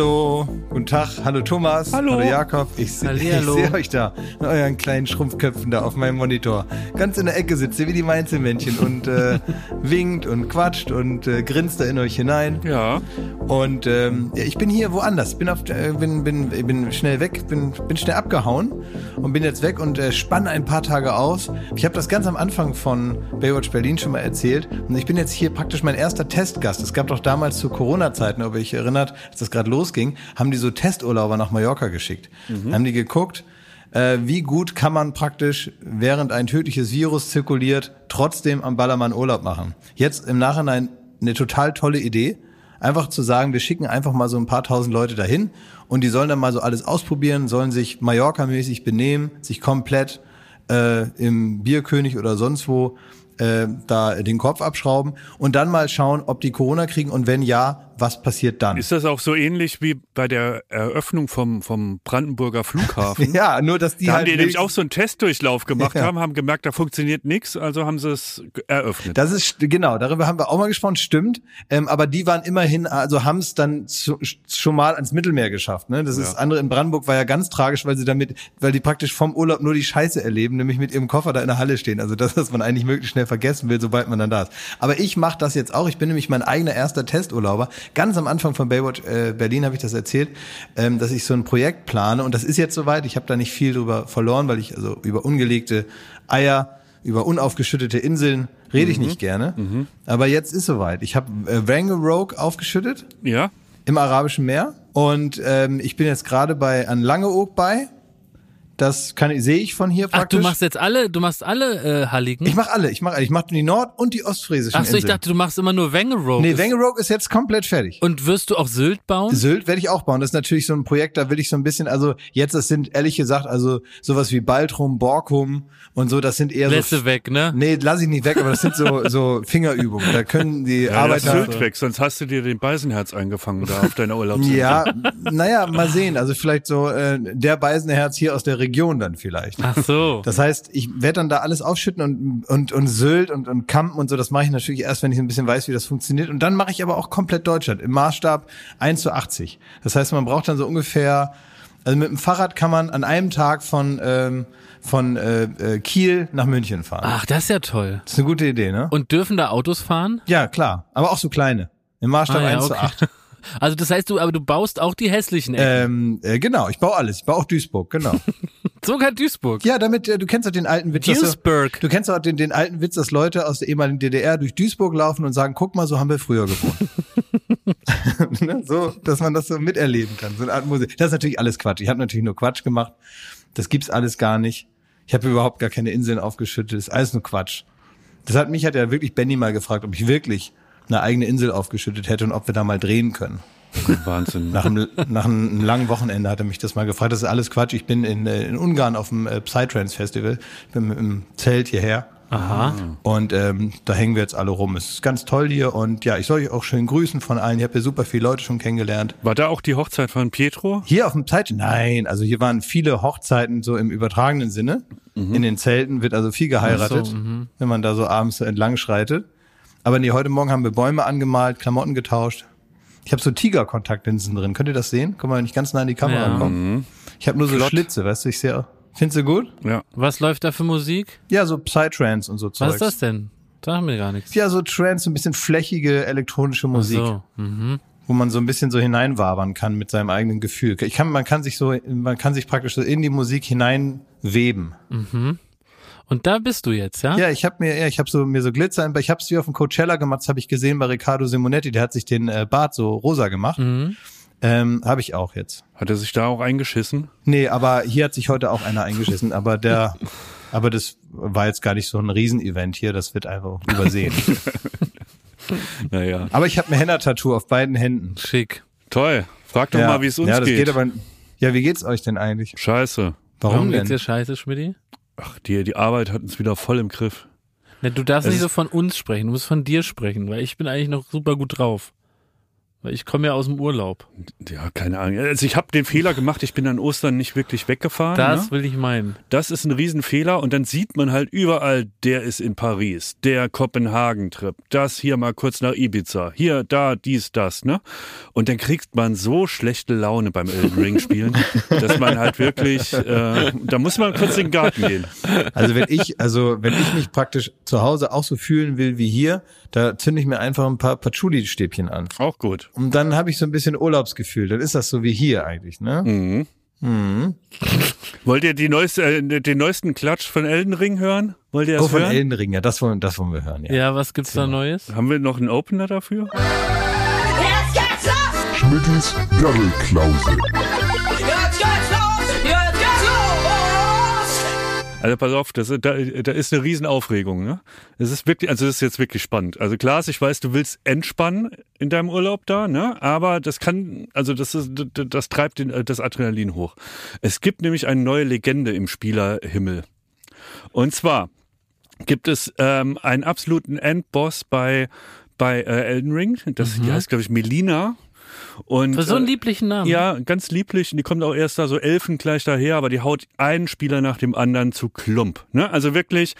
Hallo, guten Tag, hallo Thomas, Hallo. hallo Jakob. Ich, se- ich sehe euch da, mit euren kleinen Schrumpfköpfen da auf meinem Monitor. Ganz in der Ecke sitzt ihr wie die Mainzelmännchen und äh, winkt und quatscht und äh, grinst da in euch hinein. Ja. Und ähm, ja, ich bin hier woanders, bin, auf, äh, bin, bin, bin schnell weg, bin, bin schnell abgehauen und bin jetzt weg und äh, spanne ein paar Tage aus. Ich habe das ganz am Anfang von Baywatch Berlin schon mal erzählt und ich bin jetzt hier praktisch mein erster Testgast. Es gab doch damals zu Corona-Zeiten, ob ihr euch erinnert, als das gerade losging, haben die so Testurlauber nach Mallorca geschickt. Haben die geguckt, äh, wie gut kann man praktisch, während ein tödliches Virus zirkuliert, trotzdem am Ballermann Urlaub machen. Jetzt im Nachhinein eine total tolle Idee. Einfach zu sagen, wir schicken einfach mal so ein paar tausend Leute dahin und die sollen dann mal so alles ausprobieren, sollen sich Mallorca-mäßig benehmen, sich komplett äh, im Bierkönig oder sonst wo äh, da den Kopf abschrauben und dann mal schauen, ob die Corona kriegen und wenn ja, was passiert dann? Ist das auch so ähnlich wie bei der Eröffnung vom, vom Brandenburger Flughafen? ja, nur dass die Da halt haben die nämlich auch so einen Testdurchlauf gemacht Ja. haben, haben gemerkt, da funktioniert nichts, also haben sie es eröffnet. Das ist genau, darüber haben wir auch mal gesprochen, stimmt. Ähm, aber die waren immerhin, also haben es dann zu, schon mal ans Mittelmeer geschafft. Ne? Das ist das andere in Brandenburg war ja ganz tragisch, weil sie damit, weil die praktisch vom Urlaub nur die Scheiße erleben, nämlich mit ihrem Koffer da in der Halle stehen. Also das, was man eigentlich möglichst schnell vergessen will, sobald man dann da ist. Aber ich mache das jetzt auch. Ich bin nämlich mein eigener erster Testurlauber. Ganz am Anfang von Baywatch äh, Berlin habe ich das erzählt, ähm, dass ich so ein Projekt plane und das ist jetzt soweit. Ich habe da nicht viel drüber verloren, weil ich also über ungelegte Eier über unaufgeschüttete Inseln rede ich nicht gerne. Aber jetzt ist soweit. Ich habe äh, Wangerooge aufgeschüttet ja? im Arabischen Meer und ähm, ich bin jetzt gerade bei an Langeoog bei. Das kann sehe ich von hier Ach, praktisch. du machst jetzt alle, du machst alle äh, Halligen? ich mache alle. Ich mache ich mache die Nord- und die Ostfriesischen Ach so, ich Inseln. dachte, du machst immer nur Wangerooge. nee, Wangerooge ist jetzt komplett fertig. Und wirst du auch Sylt bauen? Sylt werde ich auch bauen. Das ist natürlich so ein Projekt, da will ich so ein bisschen, also jetzt, das sind ehrlich gesagt, also sowas wie Baltrum, Borkum und so, das sind eher Lässt so. du weg, ne? Nee, lass ich nicht weg, aber das sind so, so Fingerübungen. Da können die Ja, Arbeiter. Sylt weg, sonst hast du dir den Beisenherz eingefangen da auf deiner Urlaubsinsel. Ja, naja, mal sehen. Also vielleicht so äh, der Beisenherz hier aus der Region dann vielleicht. Ach so. Das heißt, ich werde dann da alles aufschütten und und und Sylt und und Kampen und so. Das mache ich natürlich erst, wenn ich ein bisschen weiß, wie das funktioniert. Und dann mache ich aber auch komplett Deutschland im Maßstab 1 zu 80. Das heißt, man braucht dann so ungefähr, also mit dem Fahrrad kann man an einem Tag von ähm, von äh, äh, Kiel nach München fahren. Ach, das ist ja toll. Das ist eine gute Idee, ne? Und dürfen da Autos fahren? ja, klar. Aber auch so kleine. Im Maßstab Ah, ja, 1 zu okay. 8. Also das heißt, du, aber du baust auch die hässlichen Ecken. Ähm, äh, genau, ich baue alles. Ich baue auch Duisburg, genau. Sogar Duisburg. Ja, damit, äh, du kennst doch den alten Witz. dass Duisburg. Du, du kennst doch den, den alten Witz, dass Leute aus der ehemaligen DDR durch Duisburg laufen und sagen, guck mal, so haben wir früher gewohnt. ne? So, dass man das so miterleben kann. So eine Art Musik. Das ist natürlich alles Quatsch. Ich habe natürlich nur Quatsch gemacht. Das gibt's alles gar nicht. Ich habe überhaupt gar keine Inseln aufgeschüttet. Das ist alles nur Quatsch. Das hat mich hat ja wirklich Benny mal gefragt, ob ich wirklich eine eigene Insel aufgeschüttet hätte und ob wir da mal drehen können. Wahnsinn. Nach einem, nach einem langen Wochenende hat er mich das mal gefragt. Das ist alles Quatsch. Ich bin in, äh, in Ungarn auf dem äh, Psytrance Festival. Ich bin mit dem Zelt hierher. Aha. Und ähm, da hängen wir jetzt alle rum. Es ist ganz toll hier und ja, ich soll euch auch schön grüßen von allen. Ich habe hier super viele Leute schon kennengelernt. War da auch die Hochzeit von Pietro? Hier auf dem Zeit, nein, also hier waren viele Hochzeiten so im übertragenen Sinne. In den Zelten wird also viel geheiratet, so, mhm. wenn man da so abends so entlang schreitet. Aber nee, heute Morgen haben wir Bäume angemalt, Klamotten getauscht. Ich habe so Tigerkontaktlinsen drin. Könnt ihr das sehen? Können wir nicht ganz nah an die Kamera Ja. kommen? Ich habe nur so Flott. Schlitze, weißt du, ich sehe. Findest du gut? Ja. Was läuft da für Musik? Ja, so Psytrance und so Zeugs. Was ist das denn? Sag mir gar nichts. Ja, so Trance, so ein bisschen flächige elektronische Ach Musik. So. Mhm. wo man so ein bisschen so hineinwabern kann mit seinem eigenen Gefühl. Ich kann, man kann sich so, man kann sich praktisch so in die Musik hineinweben. Und da bist du jetzt, ja? Ja, ich habe mir, ja, ich habe so mir so Glitzer, im- ich habe es wie auf dem Coachella gemacht, das habe ich gesehen bei Riccardo Simonetti, der hat sich den äh, Bart so rosa gemacht. Mhm. Ähm, habe ich auch jetzt. Hat er sich da auch eingeschissen? Nee, aber hier hat sich heute auch einer eingeschissen, aber der, aber das war jetzt gar nicht so ein Riesenevent hier, das wird einfach übersehen. Naja. aber ich habe ein Henna-Tattoo auf beiden Händen. Schick. Toll. Frag doch ja. mal, wie es uns ja, das geht. geht aber, ja, wie geht's euch denn eigentlich? Scheiße. Warum, Warum geht's denn? dir scheiße, Schmidti? Ach, die, die Arbeit hat uns wieder voll im Griff. Ne, du darfst Es nicht so von uns sprechen, du musst von dir sprechen, weil ich bin eigentlich noch super gut drauf. Weil ich komme ja aus dem Urlaub. Ja, keine Ahnung. Also ich habe den Fehler gemacht, ich bin an Ostern nicht wirklich weggefahren. Das ne? will ich meinen. Das ist ein Riesenfehler und dann sieht man halt überall, der ist in Paris, der Kopenhagen-Trip, das hier mal kurz nach Ibiza, hier, da, dies, das, ne? Und dann kriegt man so schlechte Laune beim Elden Ring spielen, dass man halt wirklich, äh, da muss man kurz in den Garten gehen. Also wenn ich, also wenn ich mich praktisch zu Hause auch so fühlen will wie hier, da zünde ich mir einfach ein paar Patchouli-Stäbchen an. Auch gut. Und dann habe ich so ein bisschen Urlaubsgefühl. Dann ist das so wie hier eigentlich, ne? Mhm. Wollt ihr die neueste, äh, den neuesten Klatsch von Elden Ring hören? Wollt ihr das Oh, von hören? Elden Ring, ja, das wollen, das wollen wir hören, ja. Ja, was gibt's da Neues? Haben wir noch einen Opener dafür? Jetzt geht's Also pass auf, das, da, da ist eine Riesenaufregung. Ne? Es ist wirklich, also das ist jetzt wirklich spannend. Also klar, ich weiß, du willst entspannen in deinem Urlaub da, ne? Aber das kann, also das ist, das, treibt den, das Adrenalin hoch. Es gibt nämlich eine neue Legende im Spielerhimmel. Und zwar gibt es ähm, einen absoluten Endboss bei bei äh, Elden Ring. Das die heißt, glaube ich, Melina. Und Für so einen äh, lieblichen Namen. ja, ganz lieblich. Und die kommt auch erst da so Elfen gleich daher, aber die haut einen Spieler nach dem anderen zu Klump. Ne? Also wirklich,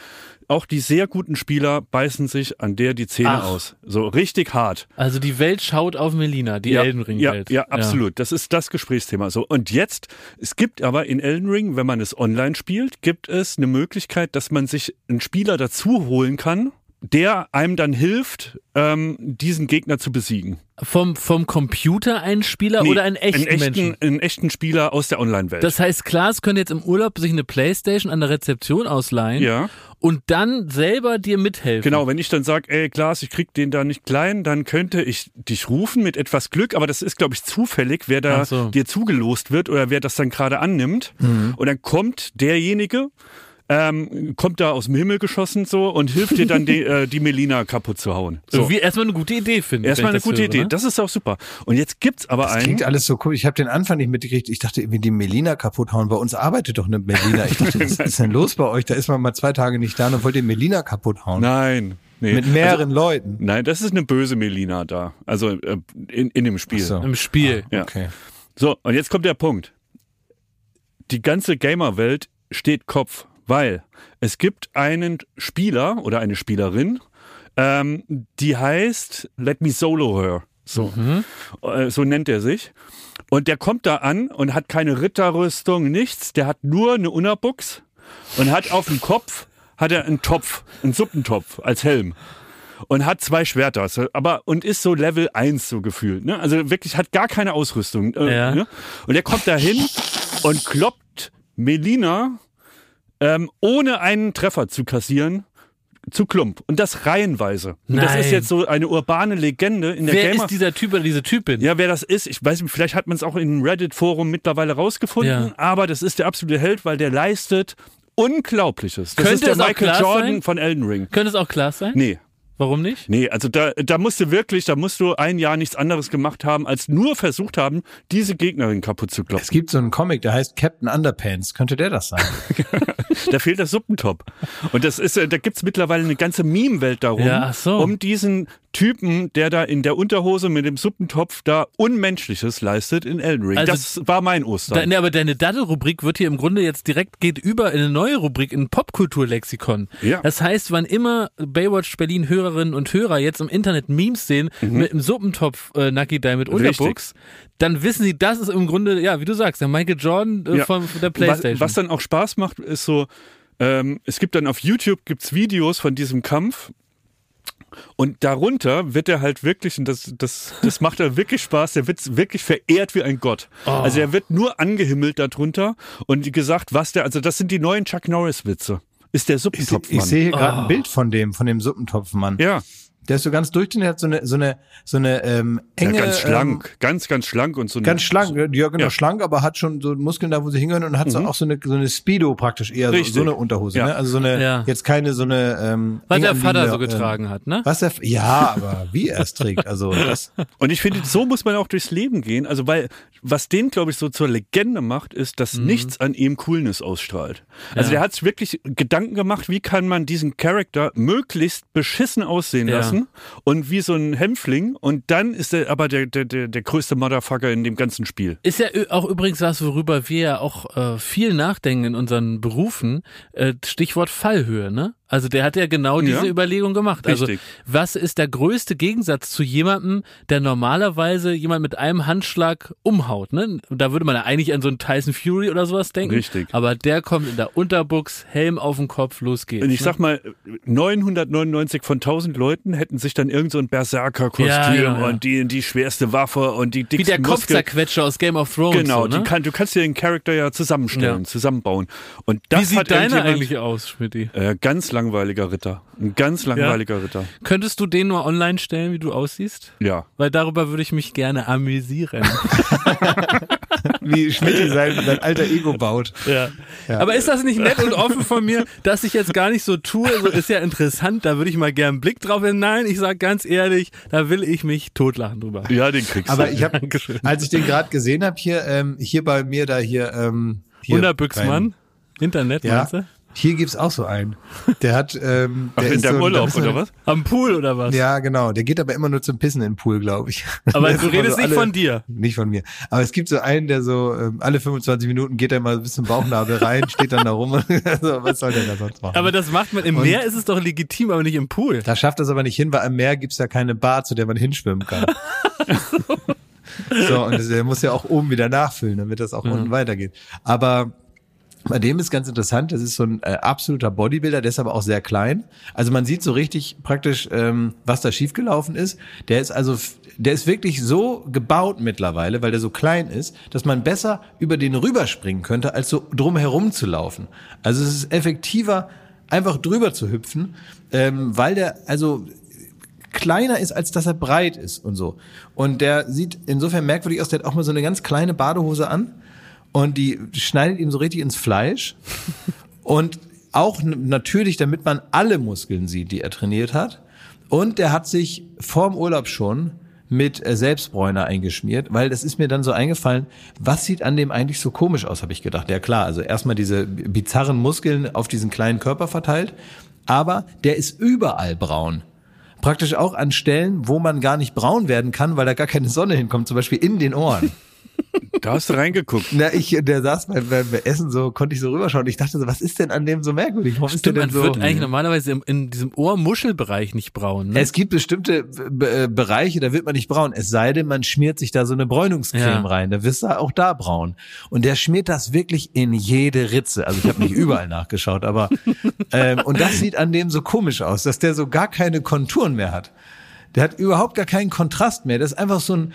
auch die sehr guten Spieler beißen sich an der die Zähne Ach. aus. So richtig hart. Also die Welt schaut auf Melina, die ja, Elden Ring ja, ja, absolut. Das ist das Gesprächsthema. So und jetzt, es gibt aber in Elden Ring, wenn man es online spielt, gibt es eine Möglichkeit, dass man sich einen Spieler dazu holen kann, der einem dann hilft, ähm, diesen Gegner zu besiegen. Vom, vom Computer ein Spieler Nee, oder einen echten, einen Menschen? echten, einen echten Spieler aus der Online-Welt. Das heißt, Klaas könnte jetzt im Urlaub sich eine Playstation an der Rezeption ausleihen Ja. und dann selber dir mithelfen. Genau, wenn ich dann sage, ey Klaas, ich krieg den da nicht klein, dann könnte ich dich rufen mit etwas Glück, aber das ist, glaube ich, zufällig, wer da so. dir zugelost wird oder wer das dann gerade annimmt. Und dann kommt derjenige, ähm, kommt da aus dem Himmel geschossen so und hilft dir dann die, äh, die Melina kaputt zu hauen. So. Irgendwie erstmal eine gute Idee finden. Erstmal wenn eine ich gute höre, Idee. Ne? Das ist auch super. Und jetzt gibt's aber Das einen. klingt alles so cool. Ich habe den Anfang nicht mitgekriegt. Ich dachte irgendwie, die Melina kaputt hauen. Bei uns arbeitet doch eine Melina. Ich dachte, was ist denn los bei euch? Da ist man mal zwei Tage nicht da und wollt ihr Melina kaputt hauen. Nein. Nee. Mit mehreren Leuten. Nein, das ist eine böse Melina da. Also äh, in, in dem Spiel. So. Im Spiel. Ja. Okay. So, und jetzt kommt der Punkt. Die ganze Gamer-Welt steht Kopf, weil es gibt einen Spieler oder eine Spielerin, ähm, die heißt Let Me Solo Her. So, äh, so nennt er sich. Und der kommt da an und hat keine Ritterrüstung, nichts. Der hat nur eine Unterbuchs und hat auf dem Kopf hat er einen Topf, einen Suppentopf als Helm und hat zwei Schwerter, aber und ist so Level 1 so gefühlt, ne? Also wirklich hat gar keine Ausrüstung, äh, Ja. ne? Und er kommt da hin und kloppt Melina ähm, ohne einen Treffer zu kassieren zu Klump und das reihenweise. Und das Nein. ist jetzt so eine urbane Legende in der Wer Gamer ist dieser Typ oder diese Typin? ja, wer das ist, ich weiß nicht, vielleicht hat man es auch im Reddit-Forum mittlerweile rausgefunden, Ja. aber das ist der absolute Held, weil der leistet Unglaubliches. Das Könnte ist der Michael Jordan sein? von Elden Ring. Könnte es auch Klaas sein? Nee, Warum nicht? Nee, also da, da musst du wirklich, da musst du ein Jahr nichts anderes gemacht haben, als nur versucht haben, diese Gegnerin kaputt zu Es klopfen. gibt so einen Comic, der heißt Captain Underpants. Könnte der das sein? Da fehlt der Suppentop. Und das ist, äh, da gibt's mittlerweile eine ganze Meme-Welt darum, Ja, so. um diesen Typen, der da in der Unterhose mit dem Suppentopf da Unmenschliches leistet in Elden Ring. Also- das war mein Ostern. Da, ne, aber deine Daddel-Rubrik wird hier im Grunde jetzt direkt geht über in eine neue Rubrik, in Popkulturlexikon. Ja. Das heißt, wann immer Baywatch Berlin Hörerinnen und Hörer jetzt im Internet Memes sehen mit einem Suppentopf äh, Nucky Die mit Mhm. Unterbuchs, dann wissen sie, das ist im Grunde, ja, wie du sagst, der Michael Jordan äh, Ja. von, von der was, Playstation. was dann auch Spaß macht, ist so, ähm, es gibt dann auf YouTube gibt's Videos von diesem Kampf. Und darunter wird er halt wirklich, und das, das, das macht er wirklich Spaß, der wird wirklich verehrt wie ein Gott. Oh. Also er wird nur angehimmelt darunter und gesagt, was der, also das sind die neuen Chuck Norris-Witze. Ist der Ich, Suppentopfmann. ich sehe hier gerade Oh. ein Bild von dem, von dem Suppentopfmann. ja, Der ist so ganz durchdehnt, der hat so eine, so eine, so eine ähm, ja, enge, ganz Ähm, schlank, ganz, ganz schlank und so. eine- Ganz schlank, ja genau, Ja. Mhm. schlank, aber hat schon so Muskeln da, wo sie hingehören und hat so auch so eine, so eine Speedo praktisch eher, so, Richtig. so eine Unterhose, Ja. ne? Also so eine, Ja. jetzt keine so eine, ähm, was der Vater so anliegende, getragen hat, ne? Ähm, was der, ja, aber wie er es trägt, also das, Und ich finde, so muss man auch durchs Leben gehen. Also, weil, was den, glaube ich, so zur Legende macht, ist, dass nichts an ihm Coolness ausstrahlt. Also, Mhm. Ja. der hat sich wirklich Gedanken gemacht, wie kann man diesen Charakter möglichst beschissen aussehen Ja. lassen, und wie so ein Hämpfling und dann ist er aber der, der, der, der größte Motherfucker in dem ganzen Spiel. Ist ja auch übrigens was, worüber wir ja auch äh, viel nachdenken in unseren Berufen. Äh, Stichwort Fallhöhe, ne? Also der hat ja genau diese Ja. Überlegung gemacht. Also Richtig. was ist der größte Gegensatz zu jemandem, der normalerweise jemand mit einem Handschlag umhaut, ne? Da würde man ja eigentlich an so einen Tyson Fury oder sowas denken. Richtig. Aber der kommt in der Unterbuchs, Helm auf dem Kopf, los geht's. Und ich ne? sag mal, 999 von 1000 Leuten hätten sich dann irgend so ein Berserker-Kostüm Ja, ja, und die, die schwerste Waffe und die Wie dicksten der Muskeln. Kopfzerquetscher aus Game of Thrones. Genau, so, ne? kann, du kannst dir den Charakter ja zusammenstellen, zusammenbauen. Und das Wie sieht hat deiner eigentlich aus, Schmidti? Äh, ganz langweiliger Ritter. Ein ganz langweiliger Ritter. Könntest du den nur online stellen, wie du aussiehst? Ja. Weil darüber würde ich mich gerne amüsieren. Wie Schmidt sein, sein alter Ego baut. Ja. Aber ist das nicht nett und offen von mir, dass ich jetzt gar nicht so tue? So ist ja interessant, da würde ich mal gern einen Blick drauf haben. Nein, ich sag ganz ehrlich, da will ich mich totlachen drüber. Ja, den kriegst Aber du. ich habe, als ich den gerade gesehen habe, hier, ähm, hier bei mir, da hier, ähm, hier Wunderbüchsmann, Internet, Ja, meinst du? Hier gibt's auch so einen. Der hat, ähm, Ach, der in ist deinem so, Urlaub, ist so- oder was? Am Pool oder was? Ja, genau. Der geht aber immer nur zum Pissen in den Pool, glaube ich. Aber du redest so nicht alle- von dir. Nicht von mir. Aber es gibt so einen, der so ähm, alle 25 Minuten geht er mal bis zum Bauchnabel rein, steht dann da rum. also, was soll der da sonst machen? Aber das macht man im Und- Meer ist es doch legitim, aber nicht im Pool. da schafft das aber nicht hin, weil am Meer gibt's ja keine Bar, zu der man hinschwimmen kann. so, und der muss ja auch oben wieder nachfüllen, damit das auch unten weitergeht. Aber bei dem ist ganz interessant, das ist so ein äh, absoluter Bodybuilder, der ist aber auch sehr klein. Also man sieht so richtig praktisch, ähm, was da schiefgelaufen ist. Der ist also, der ist wirklich so gebaut mittlerweile, weil der so klein ist, dass man besser über den rüberspringen könnte, als so drum herum zu laufen. Also es ist effektiver, einfach drüber zu hüpfen, ähm, weil der, also kleiner ist, als dass er breit ist und so. Und der sieht insofern merkwürdig aus, der hat auch mal so eine ganz kleine Badehose an und die schneidet ihm so richtig ins Fleisch. Und auch natürlich, damit man alle Muskeln sieht, die er trainiert hat. Und der hat sich vorm Urlaub schon mit äh, Selbstbräuner eingeschmiert, weil das ist mir dann so eingefallen, was sieht an dem eigentlich so komisch aus, habe ich gedacht. Ja klar, also erstmal diese bizarren Muskeln auf diesen kleinen Körper verteilt, aber der ist überall braun. Praktisch auch an Stellen, wo man gar nicht braun werden kann, weil da gar keine Sonne hinkommt, zum Beispiel in den Ohren. Da hast du reingeguckt. Na, ich, der saß beim, beim Essen so, konnte ich so rüberschauen. Ich dachte so, was ist denn an dem so merkwürdig? Warum ist Stimmt, man denn so? wird eigentlich normalerweise im, in diesem Ohrmuschelbereich nicht braun. Ne? Es gibt bestimmte äh, Bereiche, da wird man nicht braun. Es sei denn, man schmiert sich da so eine Bräunungscreme Ja. rein. Da wirst du auch da braun. Und der schmiert das wirklich in jede Ritze. Also ich habe nicht überall nachgeschaut, aber ähm, und das sieht an dem so komisch aus, dass der so gar keine Konturen mehr hat. Der hat überhaupt gar keinen Kontrast mehr. Das ist einfach so ein,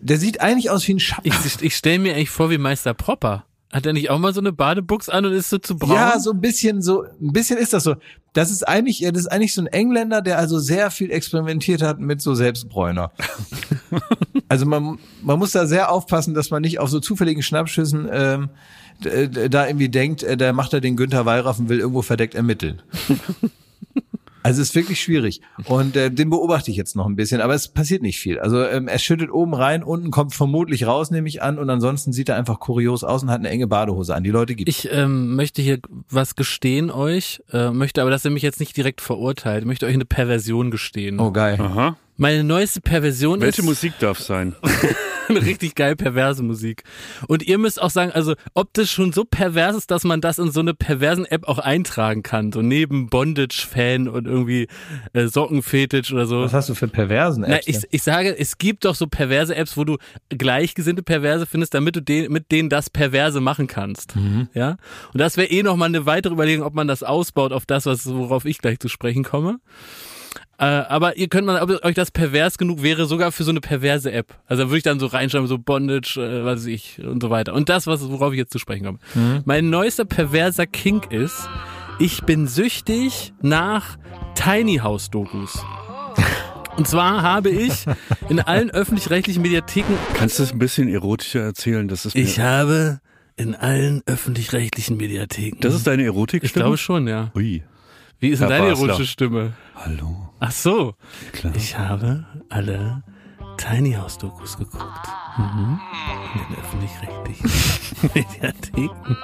der sieht eigentlich aus wie ein Schatten. Ich, ich stelle mir eigentlich vor wie Meister Propper. Hat er nicht auch mal so eine Badebuchs an und ist so zu braun? Ja, so ein bisschen so, ein bisschen ist das so. Das ist eigentlich, das ist eigentlich so ein Engländer, der also sehr viel experimentiert hat mit so Selbstbräuner. also man, man muss da sehr aufpassen, dass man nicht auf so zufälligen Schnappschüssen ähm, da irgendwie denkt, äh, da macht er den Günther Wallraff und will irgendwo verdeckt ermitteln. Also es ist wirklich schwierig. Und äh, den beobachte ich jetzt noch ein bisschen, aber es passiert nicht viel. Also ähm, er schüttet oben rein, unten kommt vermutlich raus, nehme ich an, und ansonsten sieht er einfach kurios aus und hat eine enge Badehose an. Die Leute gibt Ich ähm, möchte hier was gestehen euch, äh, möchte aber, dass ihr mich jetzt nicht direkt verurteilt. Ich möchte euch eine Perversion gestehen. Oh geil. Aha. Meine neueste Perversion Welche ist Musik darf sein? eine richtig geil perverse Musik. Und ihr müsst auch sagen, also ob das schon so pervers ist, dass man das in so eine perversen App auch eintragen kann. So neben Bondage-Fan und irgendwie äh, Sockenfetisch oder so. Was hast du für perversen Na, Apps? ich, ich sage, es gibt doch so perverse Apps, wo du gleichgesinnte Perverse findest, damit du den, mit denen das Perverse machen kannst. Mhm. Ja. Und das wäre eh nochmal eine weitere Überlegung, ob man das ausbaut auf das, was, worauf ich gleich zu sprechen komme. Äh, aber ihr könnt mal, ob euch das pervers genug wäre, sogar für so eine perverse App. Also da würde ich dann so reinschreiben, so Bondage, äh, was weiß ich, und so weiter. Und das, was, worauf ich jetzt zu sprechen komme. Mhm. Mein neuester perverser Kink ist, ich bin süchtig nach Tiny House Dokus. Und zwar habe ich in allen öffentlich-rechtlichen Mediatheken, Kannst du es ein bisschen erotischer erzählen? Das ist, mir, ich habe in allen öffentlich-rechtlichen Mediatheken. das ist deine Erotik? ich glaube schon, ja. Ui. Wie ist denn deine Basler. erotische Stimme? Hallo. Ach so. Klar. Ich habe alle Tiny House Dokus geguckt. Mhm. In den öffentlich-rechtlichen Mediatheken.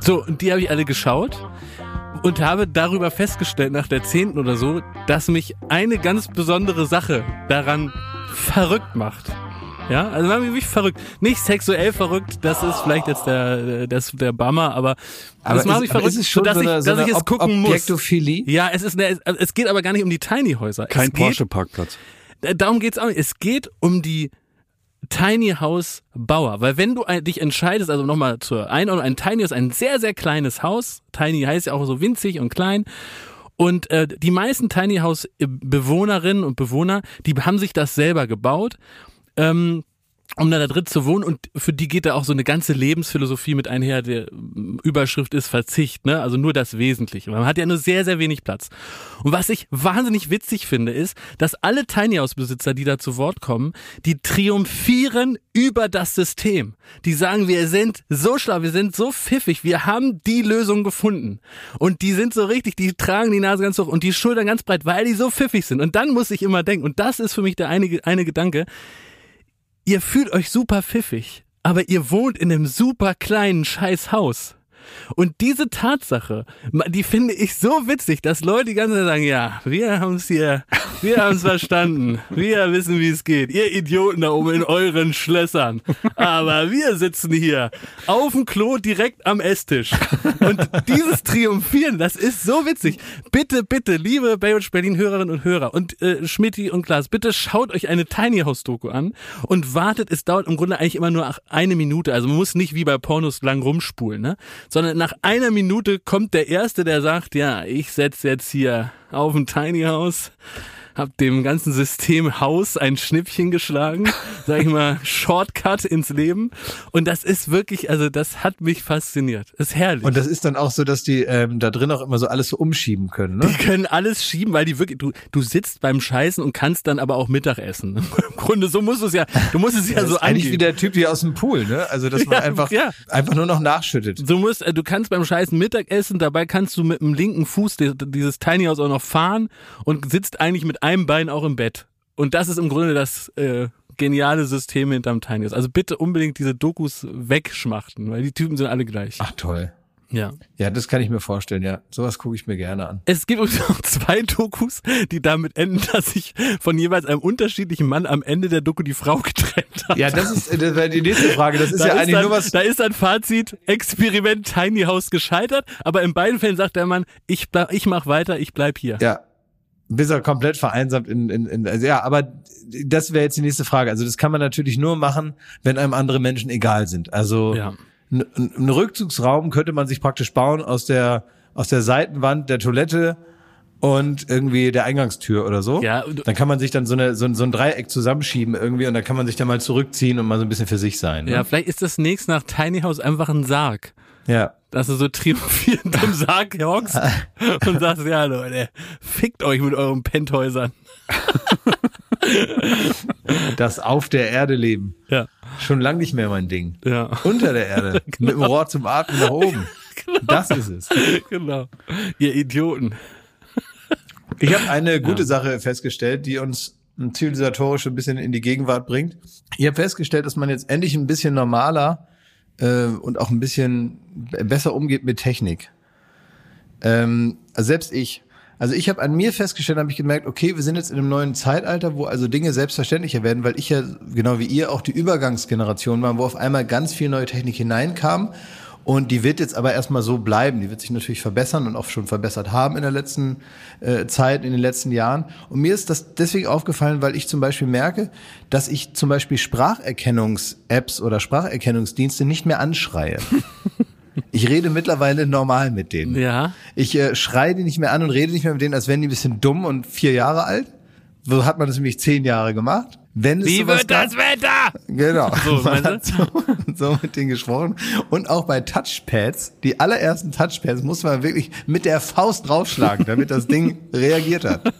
So, und die habe ich alle geschaut und habe darüber festgestellt, nach der zehnten oder so, dass mich eine ganz besondere Sache daran verrückt macht. Ja, also mich wirklich verrückt. Nicht sexuell verrückt, das ist vielleicht jetzt der, das, der Bummer, aber, das macht mich aber verrückt, ist es schon sodass so eine, ich, dass ich es Ob- gucken muss. Objektophilie? Ja, es ist eine, es geht aber gar nicht um die Tiny Häuser. Kein Porsche-Parkplatz. Darum geht's auch nicht. Es geht um die Tiny House Bauer. Weil wenn du dich entscheidest, also nochmal zur Einordnung, ein Tiny ist ein sehr, sehr kleines Haus. Tiny heißt ja auch so winzig und klein. Und äh, die meisten Tiny House Bewohnerinnen und Bewohner, die haben sich das selber gebaut. Ähm, um da, da drin zu wohnen und für die geht da auch so eine ganze Lebensphilosophie mit einher. Der ähm, Überschrift ist Verzicht, ne? Also nur das Wesentliche. Man hat ja nur sehr, sehr wenig Platz. Und was ich wahnsinnig witzig finde, ist, dass alle Tiny House Besitzer, die da zu Wort kommen, die triumphieren über das System. Die sagen, wir sind so schlau, wir sind so pfiffig, wir haben die Lösung gefunden. Und die sind so richtig, die tragen die Nase ganz hoch und die Schultern ganz breit, weil die so pfiffig sind. Und dann muss ich immer denken, und das ist für mich der eine, eine Gedanke, ihr fühlt euch super pfiffig, aber ihr wohnt in einem super kleinen Scheißhaus. Und diese Tatsache, die finde ich so witzig, dass Leute die ganze Zeit sagen, ja, wir haben es hier, wir haben es verstanden, wir wissen, wie es geht. Ihr Idioten da oben in euren Schlössern. Aber wir sitzen hier auf dem Klo direkt am Esstisch. Und dieses Triumphieren, das ist so witzig. Bitte, bitte, liebe Baywatch Berlin Hörerinnen und Hörer und äh, Schmidti und Klaas, bitte schaut euch eine Tiny House Doku an und wartet, es dauert im Grunde eigentlich immer nur eine Minute. Also man muss nicht wie bei Pornos lang rumspulen, ne? Sondern nach einer Minute kommt der Erste, der sagt, ja, ich setz jetzt hier auf ein Tiny House, hab dem ganzen System Haus ein Schnippchen geschlagen, sag ich mal, Shortcut ins Leben. Und das ist wirklich, also das hat mich fasziniert. Ist herrlich. Und das ist dann auch so, dass die ähm, da drin auch immer so alles so umschieben können, ne? Die können alles schieben, weil die wirklich, du, du sitzt beim Scheißen und kannst dann aber auch Mittag essen. Im Grunde, so musst du es ja, du musst es ja, Das so eigentlich wie der Typ hier aus dem Pool, ne? Also, dass man Ja, einfach, ja. einfach nur noch nachschüttet. Du musst, äh, du kannst beim Scheißen Mittag essen, dabei kannst du mit dem linken Fuß die- dieses Tiny House auch noch fahren und sitzt eigentlich mit einem Bein auch im Bett. Und das ist im Grunde das äh, geniale System hinterm Tiny House. Also bitte unbedingt diese Dokus wegschmachten, weil die Typen sind alle gleich. Ach toll. Ja. Ja, das kann ich mir vorstellen, ja. Sowas gucke ich mir gerne an. Es gibt übrigens noch zwei Dokus, die damit enden, dass sich von jeweils einem unterschiedlichen Mann am Ende der Doku die Frau getrennt hat. Ja, das ist das wäre die nächste Frage. Das ist Da ja eigentlich dann, nur was. da ist ein Fazit, Experiment Tiny House gescheitert, aber in beiden Fällen sagt der Mann, ich, bleib, ich mach weiter, ich bleib hier. Ja. Bis er komplett vereinsamt in, in, in also ja, aber das wäre jetzt die nächste Frage. Also das kann man natürlich nur machen, wenn einem andere Menschen egal sind. Also Ja. einen Rückzugsraum könnte man sich praktisch bauen aus der aus der Seitenwand der Toilette und irgendwie der Eingangstür oder so. Ja, dann kann man sich dann so, eine, so, ein- so ein Dreieck zusammenschieben irgendwie und dann kann man sich dann mal zurückziehen und mal so ein bisschen für sich sein. Ne? Ja, vielleicht ist das nächst nach Tiny House einfach ein Sarg. ja. Dass du so triumphierend im Sarg hockst und sagst, ja Leute, fickt euch mit euren Penthäusern. Das auf der Erde leben. Ja, Schon lang nicht mehr mein Ding. ja, Unter der Erde. Mit dem Rohr zum Atmen nach oben. Das ist es. genau. Ihr Idioten. Ich habe eine gute Sache festgestellt, die uns zivilisatorisch ein bisschen in die Gegenwart bringt. Ich habe festgestellt, dass man jetzt endlich ein bisschen normaler äh, und auch ein bisschen besser umgeht mit Technik. Ähm, also selbst ich. Also ich habe an mir festgestellt, habe ich gemerkt, okay, wir sind jetzt in einem neuen Zeitalter, wo also Dinge selbstverständlicher werden, weil ich ja genau wie ihr auch die Übergangsgeneration war, wo auf einmal ganz viel neue Technik hineinkam. Und die wird jetzt aber erstmal so bleiben. Die wird sich natürlich verbessern und auch schon verbessert haben in der letzten äh, Zeit, in den letzten Jahren. Und mir ist das deswegen aufgefallen, weil ich zum Beispiel merke, dass ich zum Beispiel Spracherkennungs-Apps oder Spracherkennungsdienste nicht mehr anschreie. Ich rede mittlerweile normal mit denen. Ja. Ich äh, schreie die nicht mehr an und rede nicht mehr mit denen, als wären die ein bisschen dumm und vier Jahre alt. So hat man das nämlich zehn Jahre gemacht. Wenn es Wie wird gab- das Wetter? Genau. So, Man hat so, so mit denen gesprochen. Und auch bei Touchpads, die allerersten Touchpads, muss man wirklich mit der Faust draufschlagen, damit das Ding reagiert hat.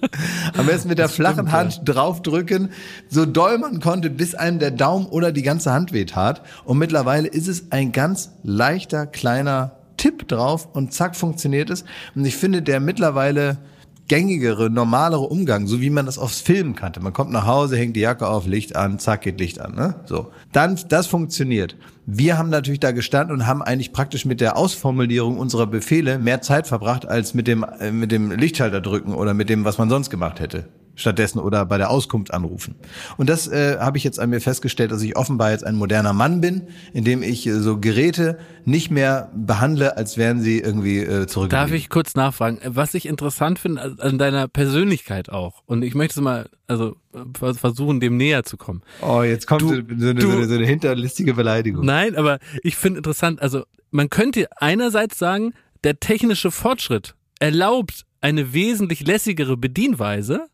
Am besten mit der flachen Hand draufdrücken, so doll man konnte, bis einem der Daumen oder die ganze Hand wehtat. Und mittlerweile ist es ein ganz leichter, kleiner Tipp drauf und zack funktioniert es. Und ich finde, der mittlerweile gängigere, normalere Umgang, so wie man das aufs Film kannte. Man kommt nach Hause, hängt die Jacke auf, Licht an, zack, geht Licht an. Ne? So. Dann, das funktioniert. Wir haben natürlich da gestanden und haben eigentlich praktisch mit der Ausformulierung unserer Befehle mehr Zeit verbracht, als mit dem, äh, mit dem Lichtschalter drücken oder mit dem, was man sonst gemacht hätte stattdessen oder bei der Auskunft anrufen. Und das äh, habe ich jetzt an mir festgestellt, dass ich offenbar jetzt ein moderner Mann bin, indem ich äh, so Geräte nicht mehr behandle, als wären sie irgendwie äh, zurück. Darf ich kurz nachfragen? Was ich interessant finde an deiner Persönlichkeit auch, und ich möchte es mal, also versuchen, dem näher zu kommen. Oh, jetzt kommt Du- so, eine, du- so, eine, hinterlistige Beleidigung. Nein, aber ich finde interessant, also man könnte einerseits sagen, der technische Fortschritt erlaubt eine wesentlich lässigere Bedienweise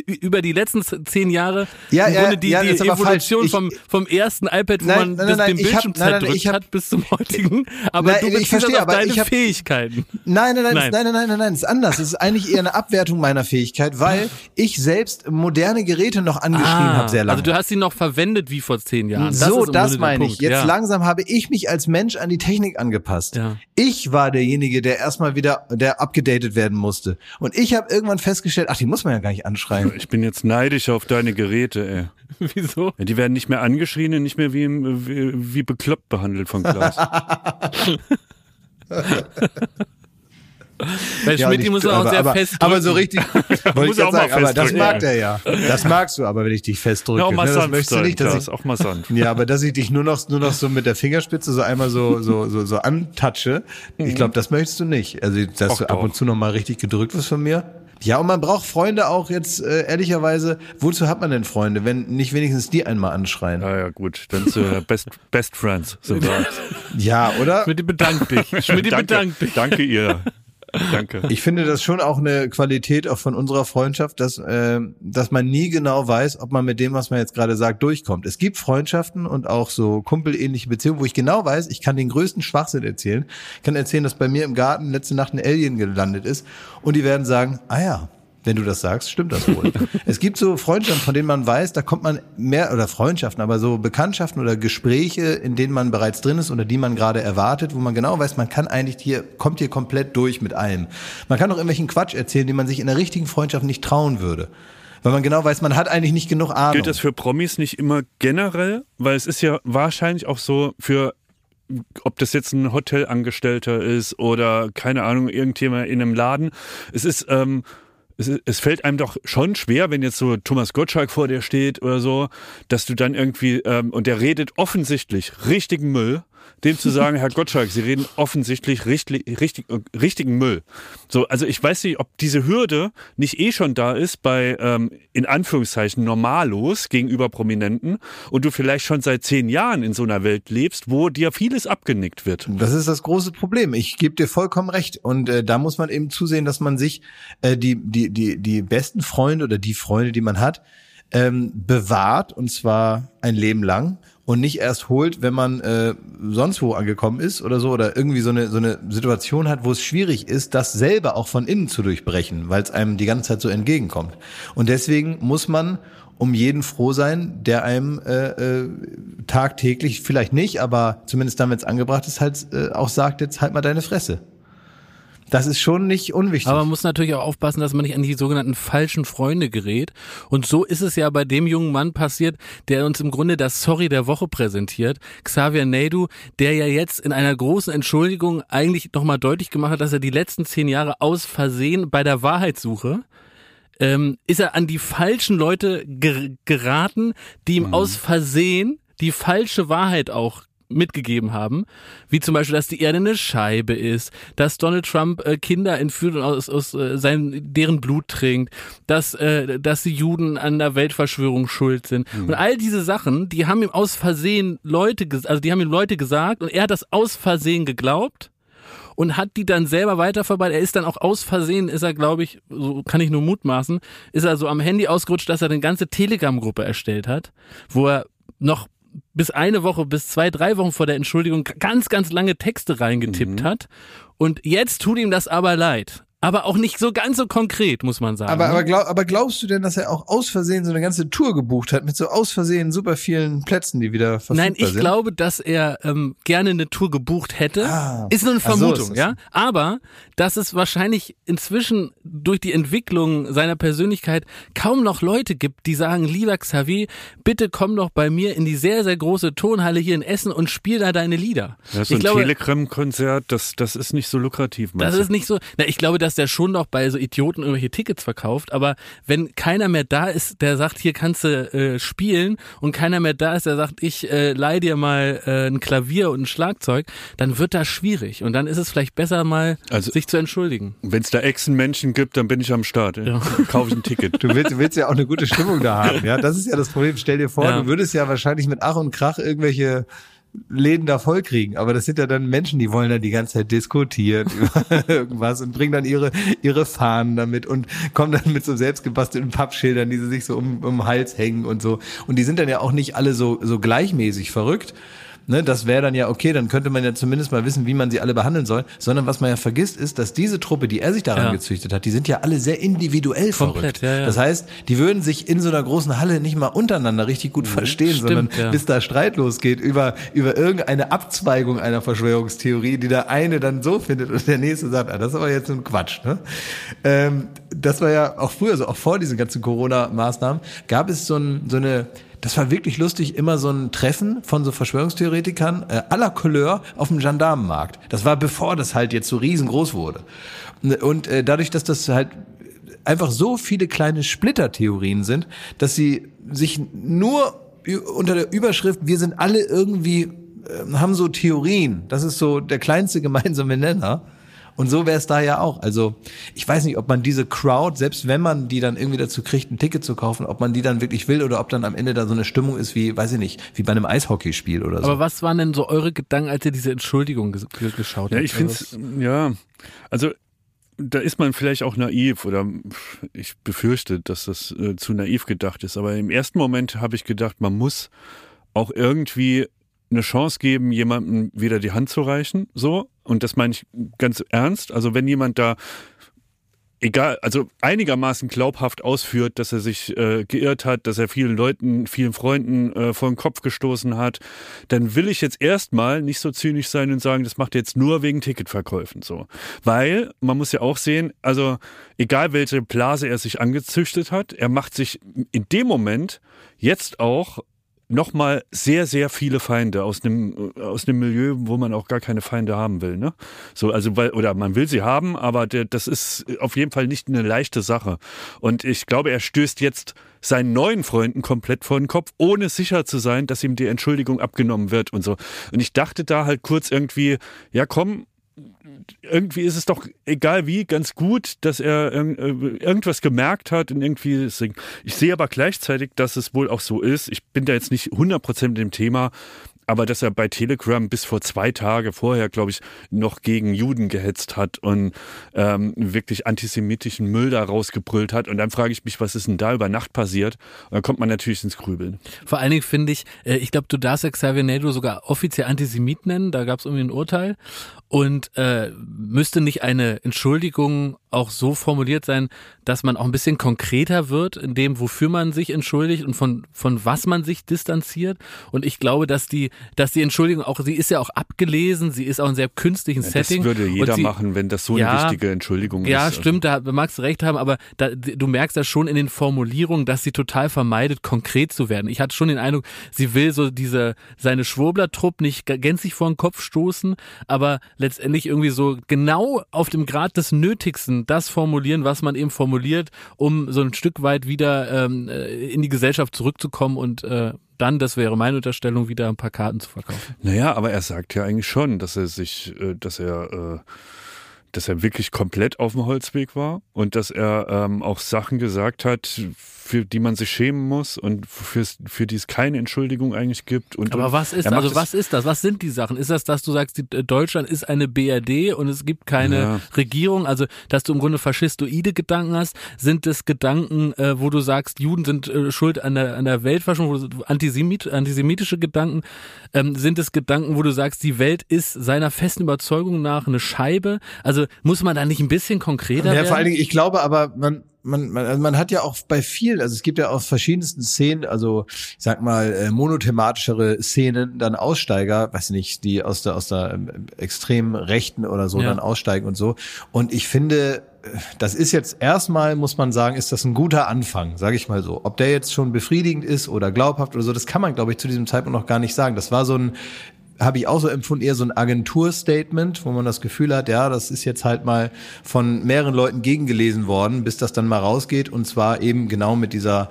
über die letzten zehn Jahre Ja, im ja, Grunde die, ja, die das aber Evolution. Ich- vom, vom ersten iPad, wo Nein, man nein, bis nein, den Bildschirm zerdrückt hat bis zum heutigen. Aber Nein, du ich verstehe, das auf aber deine ich hab- Fähigkeiten. Nein, nein, nein, Nein. nein, nein, nein, nein, nein, das ist anders. Das ist eigentlich eher eine Abwertung meiner Fähigkeit, weil ich selbst moderne Geräte noch angeschrien habe sehr lange. Also du hast sie noch verwendet wie vor zehn Jahren. Das so, das meine ich. Punkt. Jetzt ja. langsam habe ich mich als Mensch an die Technik angepasst. Ja. Ich war derjenige, der erstmal wieder, der abgedatet werden musste. Und ich habe irgendwann festgestellt, ach, die muss man ja gar nicht Ich bin jetzt neidisch auf deine Geräte, ey. Wieso? Ja, die werden nicht mehr angeschrien und nicht mehr wie, wie, wie bekloppt behandelt von Klaas. Bei Ja, Schmidt muss man auch aber, sehr aber, fest aber so richtig, wollte Muss ich er auch mal sagen, aber das mag der ja. Das magst du aber, wenn ich dich festdrücke. Ja, auch mal ne? Das möchtest du nicht, dass ich, auch mal sanft. Ja, aber dass ich dich nur noch, nur noch so mit der Fingerspitze so einmal so, so, so, so antatsche, ich glaube, das möchtest du nicht. Also, dass Och, du ab doch. und zu noch mal richtig gedrückt wirst von mir. Ja, und man braucht Freunde auch jetzt, äh, ehrlicherweise, wozu hat man denn Freunde, wenn nicht wenigstens die einmal anschreien? Ja, ja, gut. Dann zu äh, Best, Best Friends sind wir. Ja, oder? Schmidt bedankt dich. Schmidt danke, bedankt dich. danke ihr. Danke. Ich finde das schon auch eine Qualität auch von unserer Freundschaft, dass, äh, dass man nie genau weiß, ob man mit dem, was man jetzt gerade sagt, durchkommt. Es gibt Freundschaften und auch so kumpelähnliche Beziehungen, wo ich genau weiß, ich kann den größten Schwachsinn erzählen. Ich kann erzählen, dass bei mir im Garten letzte Nacht ein Alien gelandet ist und die werden sagen, ah ja, wenn du das sagst, stimmt das wohl. es gibt so Freundschaften, von denen man weiß, da kommt man mehr, oder Freundschaften, aber so Bekanntschaften oder Gespräche, in denen man bereits drin ist oder die man gerade erwartet, wo man genau weiß, man kann eigentlich hier, kommt hier komplett durch mit allem. Man kann auch irgendwelchen Quatsch erzählen, den man sich in der richtigen Freundschaft nicht trauen würde. Weil man genau weiß, man hat eigentlich nicht genug Ahnung. Gilt das für Promis nicht immer generell? Weil es ist ja wahrscheinlich auch so für ob das jetzt ein Hotelangestellter ist oder keine Ahnung, irgendjemand in einem Laden. Es ist, ähm, es, es fällt einem doch schon schwer, wenn jetzt so Thomas Gottschalk vor dir steht oder so, dass du dann irgendwie, ähm, und der redet offensichtlich richtigen Müll, dem zu sagen, Herr Gottschalk, Sie reden offensichtlich richtig, richtig, richtigen Müll. So, also ich weiß nicht, ob diese Hürde nicht eh schon da ist bei, ähm, in Anführungszeichen, Normalos gegenüber Prominenten und du vielleicht schon seit zehn Jahren in so einer Welt lebst, wo dir vieles abgenickt wird. Das ist das große Problem. Ich gebe dir vollkommen recht. Und äh, da muss man eben zusehen, dass man sich äh, die, die, die, die besten Freunde oder die Freunde, die man hat, ähm, bewahrt und zwar ein Leben lang und nicht erst holt, wenn man äh, sonst wo angekommen ist oder so oder irgendwie so eine so eine Situation hat, wo es schwierig ist, das selber auch von innen zu durchbrechen, weil es einem die ganze Zeit so entgegenkommt. Und deswegen muss man um jeden froh sein, der einem äh, äh, tagtäglich, vielleicht nicht, aber zumindest dann, wenn es angebracht ist, halt äh, auch sagt, jetzt halt mal deine Fresse. Das ist schon nicht unwichtig. Aber man muss natürlich auch aufpassen, dass man nicht an die sogenannten falschen Freunde gerät. Und so ist es ja bei dem jungen Mann passiert, der uns im Grunde das Sorry der Woche präsentiert. Xavier Naidu, der ja jetzt in einer großen Entschuldigung eigentlich nochmal deutlich gemacht hat, dass er die letzten zehn Jahre aus Versehen bei der Wahrheitssuche ähm, ist er an die falschen Leute ger geraten, die ihm aus Versehen die falsche Wahrheit auch mitgegeben haben, wie zum Beispiel, dass die Erde eine Scheibe ist, dass Donald Trump äh, Kinder entführt und aus, aus äh, sein, deren Blut trinkt, dass, äh, dass die Juden an der Weltverschwörung schuld sind. Und all diese Sachen, die haben ihm aus Versehen Leute, also die haben ihm Leute gesagt und er hat das aus Versehen geglaubt und hat die dann selber weiterverbreitet. Er ist dann auch aus Versehen, ist er, glaube ich, so kann ich nur mutmaßen, ist er so am Handy ausgerutscht, dass er eine ganze Telegram-Gruppe erstellt hat, wo er noch bis eine Woche, bis zwei, drei Wochen vor der Entschuldigung ganz, ganz lange Texte reingetippt hat. Und jetzt tut ihm das aber leid. Aber auch nicht so ganz so konkret, muss man sagen. Aber, ne? aber, glaub, aber glaubst du denn, dass er auch aus Versehen so eine ganze Tour gebucht hat mit so aus Versehen super vielen Plätzen, die wieder verfügbar Nein, ich sind? glaube, dass er ähm, gerne eine Tour gebucht hätte. Ah. ist nur eine so Vermutung, das. ja. Aber dass es wahrscheinlich inzwischen durch die Entwicklung seiner Persönlichkeit kaum noch Leute gibt, die sagen, lieber Xavier, bitte komm doch bei mir in die sehr, sehr große Tonhalle hier in Essen und spiel da deine Lieder. Ja, so ich ein glaube, Telegram-Konzert, das, das ist nicht so lukrativ. das ist nicht so. Na, ich glaube, dass der schon noch bei so Idioten irgendwelche Tickets verkauft, aber wenn keiner mehr da ist, der sagt, hier kannst du äh, spielen und keiner mehr da ist, der sagt, ich äh, leih dir mal äh, ein Klavier und ein Schlagzeug, dann wird das schwierig und dann ist es vielleicht besser mal Also- sich zu entschuldigen. Wenn es da Echsenmenschen gibt, dann bin ich am Start. Ja. Kaufe ich ein Ticket. Du willst, du willst ja auch eine gute Stimmung da haben, ja. Das ist ja das Problem. Stell dir vor, Ja. du würdest ja wahrscheinlich mit Ach und Krach irgendwelche Läden da voll kriegen. Aber das sind ja dann Menschen, die wollen dann die ganze Zeit diskutieren über irgendwas und bringen dann ihre, ihre Fahnen damit und kommen dann mit so selbstgebastelten Pappschildern, die sie sich so um, um den Hals hängen und so. Und die sind dann ja auch nicht alle so, so gleichmäßig verrückt. Ne, das wäre dann ja okay, dann könnte man ja zumindest mal wissen, wie man sie alle behandeln soll. Sondern was man ja vergisst, ist, dass diese Truppe, die er sich daran Ja. gezüchtet hat, die sind ja alle sehr individuell Komplett, verrückt. ja, ja. Das heißt, die würden sich in so einer großen Halle nicht mal untereinander richtig gut verstehen, Mhm. Stimmt, sondern ja. bis da Streit losgeht über, über irgendeine Abzweigung einer Verschwörungstheorie, die der eine dann so findet und der nächste sagt, ah, das ist aber jetzt ein Quatsch. Ne? Ähm, das war ja auch früher so, auch vor diesen ganzen Corona-Maßnahmen, gab es so, ein, so eine das war wirklich lustig, immer so ein Treffen von so Verschwörungstheoretikern äh, aller Couleur auf dem Gendarmenmarkt. Das war bevor das halt jetzt so riesengroß wurde. Und äh, dadurch, dass das halt einfach so viele kleine Splittertheorien sind, dass sie sich nur unter der Überschrift, wir sind alle irgendwie, äh, haben so Theorien. Das ist so der kleinste gemeinsame Nenner. Und so wäre es da ja auch. Also ich weiß nicht, ob man diese Crowd, selbst wenn man die dann irgendwie dazu kriegt, ein Ticket zu kaufen, ob man die dann wirklich will oder ob dann am Ende da so eine Stimmung ist wie, weiß ich nicht, wie bei einem Eishockeyspiel oder so. Aber was waren denn so eure Gedanken, als ihr diese Entschuldigung ges ge- geschaut Ja, habt? ich finde Also, ja, also da ist man vielleicht auch naiv oder ich befürchte, dass das äh, zu naiv gedacht ist. Aber im ersten Moment habe ich gedacht, man muss auch irgendwie eine Chance geben, jemandem wieder die Hand zu reichen, so. Und das meine ich ganz ernst. Also wenn jemand da egal, also einigermaßen glaubhaft ausführt, dass er sich äh, geirrt hat, dass er vielen Leuten, vielen Freunden äh, vor den Kopf gestoßen hat, dann will ich jetzt erstmal nicht so zynisch sein und sagen, das macht er jetzt nur wegen Ticketverkäufen so. Weil man muss ja auch sehen, also egal welche Blase er sich angezüchtet hat, er macht sich in dem Moment jetzt auch nochmal sehr, sehr viele Feinde aus einem, aus einem Milieu, wo man auch gar keine Feinde haben will, ne? So, also, weil, oder man will sie haben, aber der, das ist auf jeden Fall nicht eine leichte Sache. Und ich glaube, er stößt jetzt seinen neuen Freunden komplett vor den Kopf, ohne sicher zu sein, dass ihm die Entschuldigung abgenommen wird und so. Und ich dachte da halt kurz irgendwie, ja komm, irgendwie ist es doch egal wie ganz gut, dass er äh, irgendwas gemerkt hat und irgendwie. Ich sehe aber gleichzeitig, dass es wohl auch so ist. Ich bin da jetzt nicht 100% in dem Thema, aber dass er bei Telegram bis vor zwei Tage vorher, glaube ich, noch gegen Juden gehetzt hat und ähm, wirklich antisemitischen Müll da rausgebrüllt hat. Und dann frage ich mich, was ist denn da über Nacht passiert? Und dann kommt man natürlich ins Grübeln. Vor allen Dingen finde ich, äh, ich glaube, du darfst Xavier Naidoo sogar offiziell Antisemit nennen, da gab es irgendwie ein Urteil. Und äh, müsste nicht eine Entschuldigung auch so formuliert sein, dass man auch ein bisschen konkreter wird in dem, wofür man sich entschuldigt und von, von was man sich distanziert. Und ich glaube, dass die, dass die Entschuldigung auch, sie ist ja auch abgelesen, sie ist auch in sehr künstlichen Ja, Setting. das würde jeder sie, machen, wenn das so eine Ja, wichtige Entschuldigung Ja, ist. Also stimmt, da magst du recht haben, aber da, du merkst ja schon in den Formulierungen, dass sie total vermeidet, konkret zu werden. Ich hatte schon den Eindruck, sie will so diese, seine Schwurbler-Trupp nicht gänzlich vor den Kopf stoßen, aber letztendlich irgendwie so genau auf dem Grad des Nötigsten das formulieren, was man eben formuliert, um so ein Stück weit wieder ähm, äh, in die Gesellschaft zurückzukommen und äh, dann, das wäre meine Unterstellung, wieder ein paar Karten zu verkaufen. Naja, aber er sagt ja eigentlich schon, dass er sich, äh, dass er, äh, dass er wirklich komplett auf dem Holzweg war und dass er ähm, auch Sachen gesagt hat, für die man sich schämen muss und fürs, für die es keine Entschuldigung eigentlich gibt. Und, Aber was ist, also was ist das? Was sind die Sachen? Ist das, dass du sagst, die, äh, Deutschland ist eine BRD und es gibt keine Ja. Regierung, also dass du im Grunde faschistoide Gedanken hast? Sind es Gedanken, äh, wo du sagst, Juden sind äh, schuld an der, an der Weltverschwörung, wo du- Antisemit, antisemitische Gedanken? Ähm, sind es Gedanken, wo du sagst, die Welt ist seiner festen Überzeugung nach eine Scheibe? Also muss man da nicht ein bisschen konkreter Ja, werden? vor allen Dingen, ich glaube aber, man, man, man, also man hat ja auch bei vielen, also es gibt ja aus verschiedensten Szenen, also ich sag mal äh, monothematischere Szenen, dann Aussteiger, weiß nicht, die aus der aus der ähm, extremen Rechten oder so Ja. dann aussteigen und so. Und ich finde, äh, das ist jetzt erstmal, muss man sagen, ist das ein guter Anfang, sage ich mal so. Ob der jetzt schon befriedigend ist oder glaubhaft oder so, das kann man, glaube ich, zu diesem Zeitpunkt noch gar nicht sagen. Das war so ein habe ich auch so empfunden, eher so ein Agenturstatement, wo man das Gefühl hat, ja, das ist jetzt halt mal von mehreren Leuten gegengelesen worden, bis das dann mal rausgeht und zwar eben genau mit dieser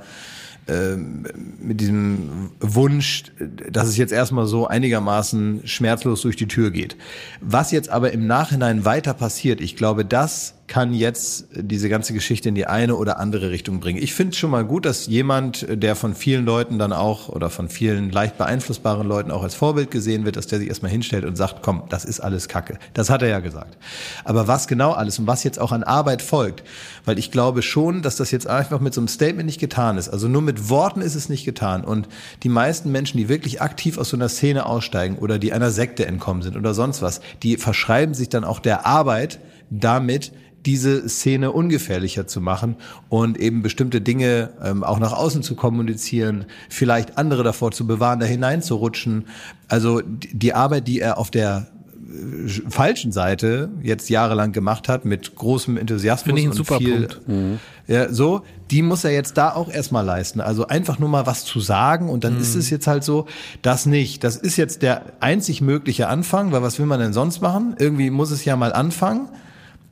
ähm, mit diesem Wunsch, dass es jetzt erstmal so einigermaßen schmerzlos durch die Tür geht. Was jetzt aber im Nachhinein weiter passiert, ich glaube, das kann jetzt diese ganze Geschichte in die eine oder andere Richtung bringen. Ich finde es schon mal gut, dass jemand, der von vielen Leuten dann auch oder von vielen leicht beeinflussbaren Leuten auch als Vorbild gesehen wird, dass der sich erstmal hinstellt und sagt, komm, das ist alles Kacke. Das hat er ja gesagt. Aber was genau alles und was jetzt auch an Arbeit folgt, weil ich glaube schon, dass das jetzt einfach mit so einem Statement nicht getan ist. Also nur mit Worten ist es nicht getan. Und die meisten Menschen, die wirklich aktiv aus so einer Szene aussteigen oder die einer Sekte entkommen sind oder sonst was, die verschreiben sich dann auch der Arbeit damit, diese Szene ungefährlicher zu machen und eben bestimmte Dinge ähm, auch nach außen zu kommunizieren, vielleicht andere davor zu bewahren, da hineinzurutschen. Also die Arbeit, die er auf der äh, falschen Seite jetzt jahrelang gemacht hat, mit großem Enthusiasmus Finde ich und super viel, Punkt. ja, so, die muss er jetzt da auch erstmal leisten. Also einfach nur mal was zu sagen und dann ist es jetzt halt so, das nicht. Das ist jetzt der einzig mögliche Anfang, weil was will man denn sonst machen? Irgendwie muss es ja mal anfangen.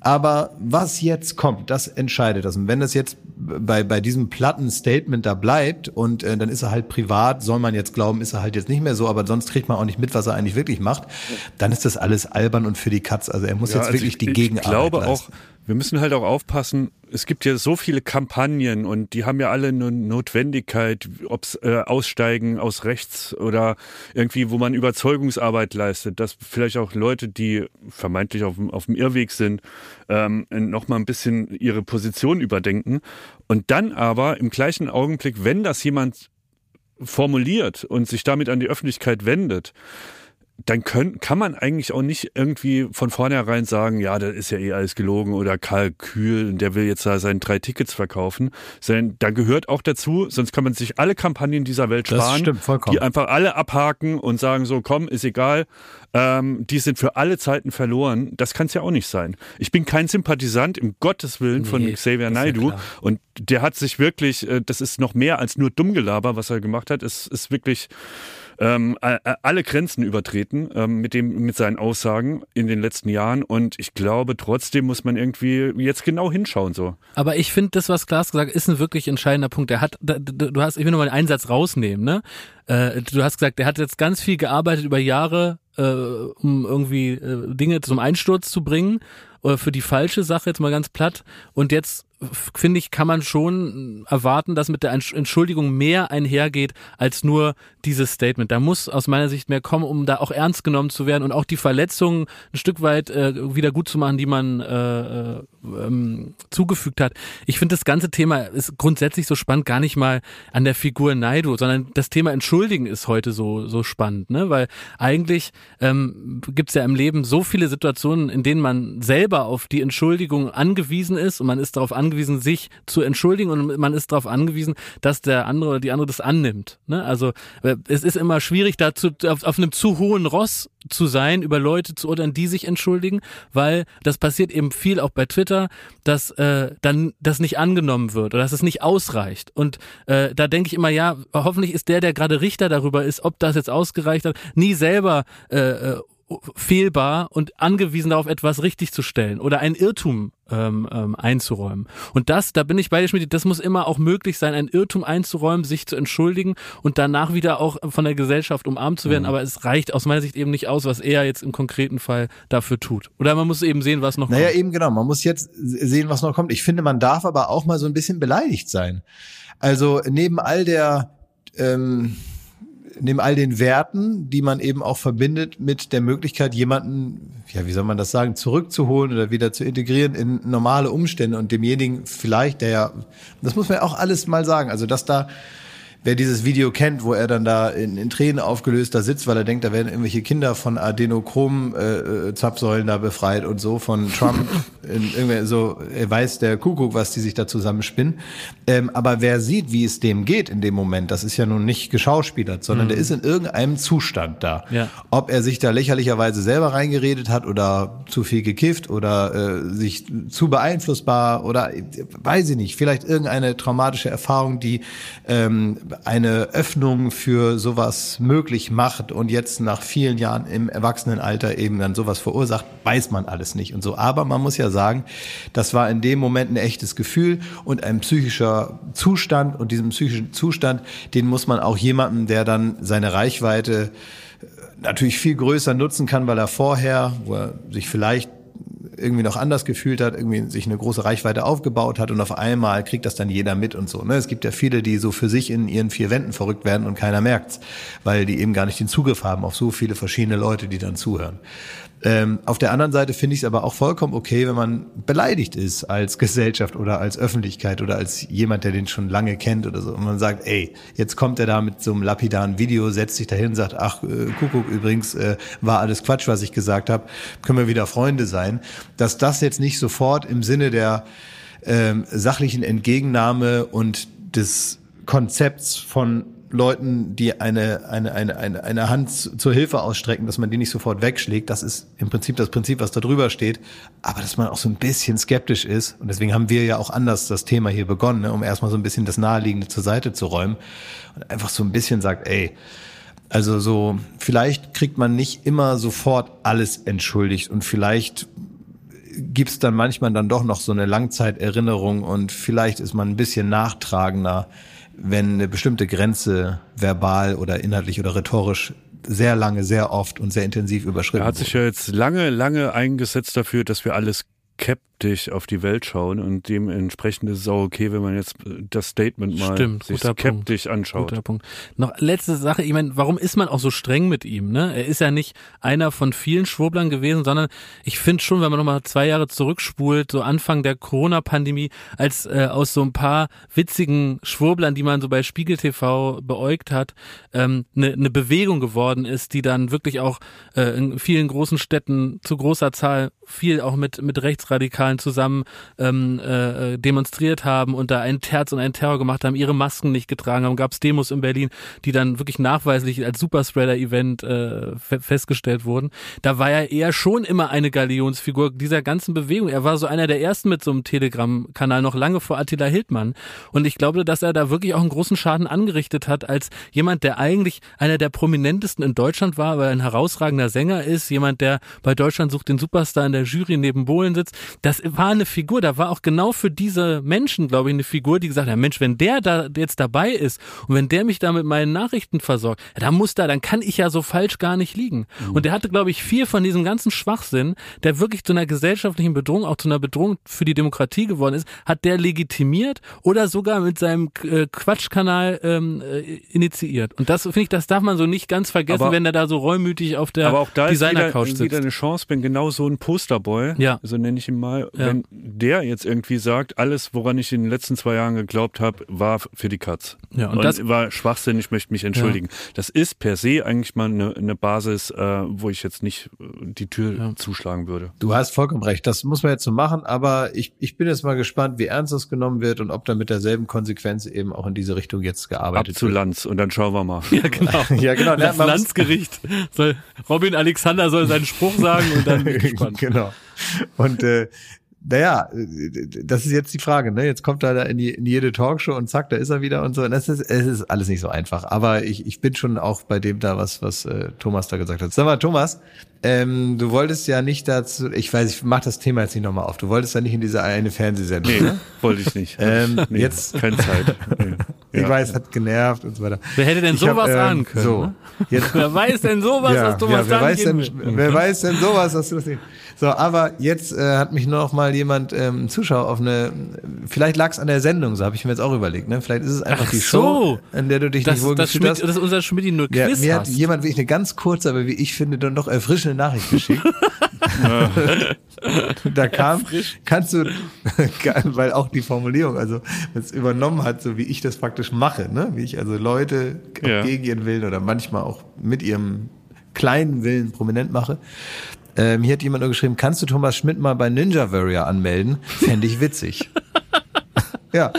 Aber was jetzt kommt, das entscheidet das. Und wenn das jetzt bei, bei diesem platten Statement da bleibt und äh, dann ist er halt privat, soll man jetzt glauben, ist er halt jetzt nicht mehr so, aber sonst kriegt man auch nicht mit, was er eigentlich wirklich macht, dann ist das alles albern und für die Katz. Also er muss Ja, jetzt also wirklich ich, die Ich Gegenarbeit glaube leisten. auch, wir müssen halt auch aufpassen, es gibt ja so viele Kampagnen und die haben ja alle eine Notwendigkeit, ob's äh, Aussteigen aus rechts oder irgendwie, wo man Überzeugungsarbeit leistet, dass vielleicht auch Leute, die vermeintlich auf, dem- auf dem Irrweg sind, ähm, nochmal ein bisschen ihre Position überdenken. Und dann aber im gleichen Augenblick, wenn das jemand formuliert und sich damit an die Öffentlichkeit wendet, dann können, kann man eigentlich auch nicht irgendwie von vornherein sagen, ja, das ist ja eh alles gelogen oder Kalkül, der will jetzt da seine drei Tickets verkaufen. Sondern da gehört auch dazu, sonst kann man sich alle Kampagnen dieser Welt Das sparen, stimmt, die einfach alle abhaken und sagen so, komm, ist egal, ähm, die sind für alle Zeiten verloren. Das kann es ja auch nicht sein. Ich bin kein Sympathisant, im Gottes Willen, von Nee, Xavier ist ja und der hat sich wirklich, äh, das ist noch mehr als nur Dummgelaber, was er gemacht hat. Es ist wirklich ähm, alle Grenzen übertreten ähm, mit dem mit seinen Aussagen in den letzten Jahren und ich glaube trotzdem muss man irgendwie jetzt genau hinschauen so. Aber ich finde, das, was Klaas gesagt hat, ist ein wirklich entscheidender Punkt. Der hat, du hast, ich will nur mal einen Einsatz rausnehmen, ne? Äh, Du hast gesagt, der hat jetzt ganz viel gearbeitet über Jahre, äh, um irgendwie äh, Dinge zum Einsturz zu bringen, äh, für die falsche Sache, jetzt mal ganz platt. Und jetzt finde ich, kann man schon erwarten, dass mit der Entsch- Entschuldigung mehr einhergeht als nur dieses Statement. Da muss aus meiner Sicht mehr kommen, um da auch ernst genommen zu werden und auch die Verletzungen ein Stück weit äh, wieder gut zu machen, die man äh, äh, ähm, zugefügt hat. Ich finde, das ganze Thema ist grundsätzlich so spannend, gar nicht mal an der Figur Naidu, sondern das Thema Entschuldigen ist heute so so spannend, ne? Weil eigentlich ähm, gibt es ja im Leben so viele Situationen, in denen man selber auf die Entschuldigung angewiesen ist und man ist darauf angewiesen, sich zu entschuldigen und man ist darauf angewiesen, dass der andere oder die andere das annimmt. Ne? Also äh, es ist immer schwierig, dazu auf, auf einem zu hohen Ross zu sein, über Leute zu urteilen, die sich entschuldigen, weil das passiert eben viel auch bei Twitter, dass äh, dann das nicht angenommen wird oder dass es nicht ausreicht. Und äh, da denke ich immer, ja, hoffentlich ist der, der gerade Richter darüber ist, ob das jetzt ausgereicht hat, nie selber äh, äh, fehlbar und angewiesen darauf, etwas richtig zu stellen oder einen Irrtum ähm, ähm, einzuräumen. Und das, da bin ich bei dir, Schmidt, das muss immer auch möglich sein, einen Irrtum einzuräumen, sich zu entschuldigen und danach wieder auch von der Gesellschaft umarmt zu werden. Aber es reicht aus meiner Sicht eben nicht aus, was er jetzt im konkreten Fall dafür tut. Oder man muss eben sehen, was noch Naja, kommt. eben genau. Man muss jetzt sehen, was noch kommt. Ich finde, man darf aber auch mal so ein bisschen beleidigt sein. Also neben all der ähm, neben all den Werten, die man eben auch verbindet mit der Möglichkeit, jemanden, ja, wie soll man das sagen, zurückzuholen oder wieder zu integrieren in normale Umstände und demjenigen vielleicht, der ja, das muss man ja auch alles mal sagen, also dass da Wer dieses Video kennt, wo er dann da in, in Tränen aufgelöst da sitzt, weil er denkt, da werden irgendwelche Kinder von Adenochrom-Zapfsäulen äh, da befreit und so von Trump, in, irgendwie so, er weiß der Kuckuck, was die sich da zusammenspinnen. Ähm, aber wer sieht, wie es dem geht in dem Moment, das ist ja nun nicht geschauspielert, sondern der ist in irgendeinem Zustand da. Ja. Ob er sich da lächerlicherweise selber reingeredet hat oder zu viel gekifft oder äh, sich zu beeinflussbar oder äh, weiß ich nicht, vielleicht irgendeine traumatische Erfahrung, die ähm, eine Öffnung für sowas möglich macht und jetzt nach vielen Jahren im Erwachsenenalter eben dann sowas verursacht, weiß man alles nicht und so. Aber man muss ja sagen, das war in dem Moment ein echtes Gefühl und ein psychischer Zustand und diesen psychischen Zustand, den muss man auch jemandem, der dann seine Reichweite äh, natürlich viel größer nutzen kann, weil er vorher, wo er sich vielleicht irgendwie noch anders gefühlt hat, irgendwie sich eine große Reichweite aufgebaut hat und auf einmal kriegt das dann jeder mit und so. Ne? Es gibt ja viele, die so für sich in ihren vier Wänden verrückt werden und keiner merkt's, weil die eben gar nicht den Zugriff haben auf so viele verschiedene Leute, die dann zuhören. Ähm, auf der anderen Seite finde ich es aber auch vollkommen okay, wenn man beleidigt ist als Gesellschaft oder als Öffentlichkeit oder als jemand, der den schon lange kennt oder so. Und man sagt, ey, jetzt kommt er da mit so einem lapidaren Video, setzt sich dahin und sagt, ach, äh, Kuckuck, übrigens äh, war alles Quatsch, was ich gesagt habe, können wir wieder Freunde sein. Dass das jetzt nicht sofort im Sinne der ähm, sachlichen Entgegennahme und des Konzepts von Leuten, die eine, eine, eine, eine, eine Hand zur Hilfe ausstrecken, dass man die nicht sofort wegschlägt. Das ist im Prinzip das Prinzip, was da drüber steht. Aber dass man auch so ein bisschen skeptisch ist. Und deswegen haben wir ja auch anders das Thema hier begonnen, ne, um erstmal so ein bisschen das Naheliegende zur Seite zu räumen. Und einfach so ein bisschen sagt, ey, also so, vielleicht kriegt man nicht immer sofort alles entschuldigt und vielleicht gibt's dann manchmal dann doch noch so eine Langzeiterinnerung und vielleicht ist man ein bisschen nachtragender wenn eine bestimmte Grenze verbal oder inhaltlich oder rhetorisch sehr lange, sehr oft und sehr intensiv überschritten Er hat sich ja jetzt lange, lange eingesetzt dafür, dass wir alles skeptisch auf die Welt schauen und dementsprechend ist es auch okay, wenn man jetzt das Statement mal Stimmt, sich guter Punkt. skeptisch anschaut. Guter Punkt. Noch letzte Sache, ich meine, warum ist man auch so streng mit ihm? Ne? Er ist ja nicht einer von vielen Schwurblern gewesen, sondern ich finde schon, wenn man nochmal zwei Jahre zurückspult, so Anfang der Corona-Pandemie, als äh, aus so ein paar witzigen Schwurblern, die man so bei Spiegel TV beäugt hat, ähm, eine ne Bewegung geworden ist, die dann wirklich auch äh, in vielen großen Städten zu großer Zahl viel auch mit, mit Rechtsradikalen zusammen ähm, äh, demonstriert haben und da einen Terz und einen Terror gemacht haben, ihre Masken nicht getragen haben, gab es Demos in Berlin, die dann wirklich nachweislich als Superspreader-Event äh, fe festgestellt wurden. Da war er eher schon immer eine Galionsfigur dieser ganzen Bewegung. Er war so einer der ersten mit so einem Telegram-Kanal, noch lange vor Attila Hildmann. Und ich glaube, dass er da wirklich auch einen großen Schaden angerichtet hat, als jemand, der eigentlich einer der prominentesten in Deutschland war, weil er ein herausragender Sänger ist, jemand, der bei Deutschland sucht den Superstar in der Jury neben Bohlen sitzt. Das war eine Figur, da war auch genau für diese Menschen, glaube ich, eine Figur, die gesagt hat, Mensch, wenn der da jetzt dabei ist und wenn der mich da mit meinen Nachrichten versorgt, ja, dann muss da, dann kann ich ja so falsch gar nicht liegen. Und der hatte, glaube ich, viel von diesem ganzen Schwachsinn, der wirklich zu einer gesellschaftlichen Bedrohung, auch zu einer Bedrohung für die Demokratie geworden ist, hat der legitimiert oder sogar mit seinem äh, Quatschkanal ähm, äh, initiiert. Und das finde ich, das darf man so nicht ganz vergessen, Aber- wenn er da so reumütig auf der Aber auch da ist wieder, Designer-Couch wieder sitzt. eine Chance, wenn genau so ein Posterboy, Ja. so nenne ich ihn mal, Ja. wenn der jetzt irgendwie sagt, alles, woran ich in den letzten zwei Jahren geglaubt habe, war für die Katz. Ja, und und das- war Schwachsinn, ich möchte mich entschuldigen. Das ist per se eigentlich mal eine, eine Basis, äh, wo ich jetzt nicht äh, die Tür Ja. zuschlagen würde. Du hast vollkommen recht. Das muss man jetzt so machen, aber ich, ich bin jetzt mal gespannt, wie ernst das genommen wird und ob da mit derselben Konsequenz eben auch in diese Richtung jetzt Ab gearbeitet zu Lanz und dann schauen wir mal. Ja, genau. Ja, genau. Das man muss- Landsgericht. Soll, Robin Alexander soll seinen Spruch sagen und dann bin ich gespannt. genau. Und äh, naja, das ist jetzt die Frage. Ne? Jetzt kommt er da in, die, in jede Talkshow und zack, da ist er wieder und so. Und das ist, es ist alles nicht so einfach. Aber ich, ich bin schon auch bei dem da, was, was äh, Thomas da gesagt hat. Sag mal, Thomas, ähm, du wolltest ja nicht dazu, ich weiß, ich mach das Thema jetzt nicht nochmal auf. Du wolltest ja nicht in diese eine Fernsehsendung. Nee, ne? wollte ich nicht. Ähm, nee, jetzt- keine Zeit. Nee. Ich Ja. weiß, hat genervt und so weiter. Wer hätte denn Ich hab, sowas ähm, ahnen können? So, ne? jetzt Wer weiß denn sowas, was Thomas wer da weiß denn, wer weiß denn sowas, was du das nicht. So, aber jetzt äh, hat mich noch mal jemand, ähm, ein Zuschauer auf eine, vielleicht lag es an der Sendung, so habe ich mir jetzt auch überlegt, ne? Vielleicht ist es einfach Ach die so. Show, in der du dich Das, nicht wohl das, gefühlt Schmidt, hast. das ist unser Schmidt nur Ja, Quiz mir hat hast. jemand wirklich eine ganz kurze, aber wie ich finde, dann doch erfrischende Nachricht geschickt. da kam, kannst du, weil auch die Formulierung, also es übernommen hat, so wie ich das praktisch mache, ne? wie ich also Leute Ja. gegen ihren Willen oder manchmal auch mit ihrem kleinen Willen prominent mache. Ähm, hier hat jemand nur geschrieben, kannst du Thomas Schmidt mal bei Ninja Warrior anmelden? Fände ich witzig. Ja.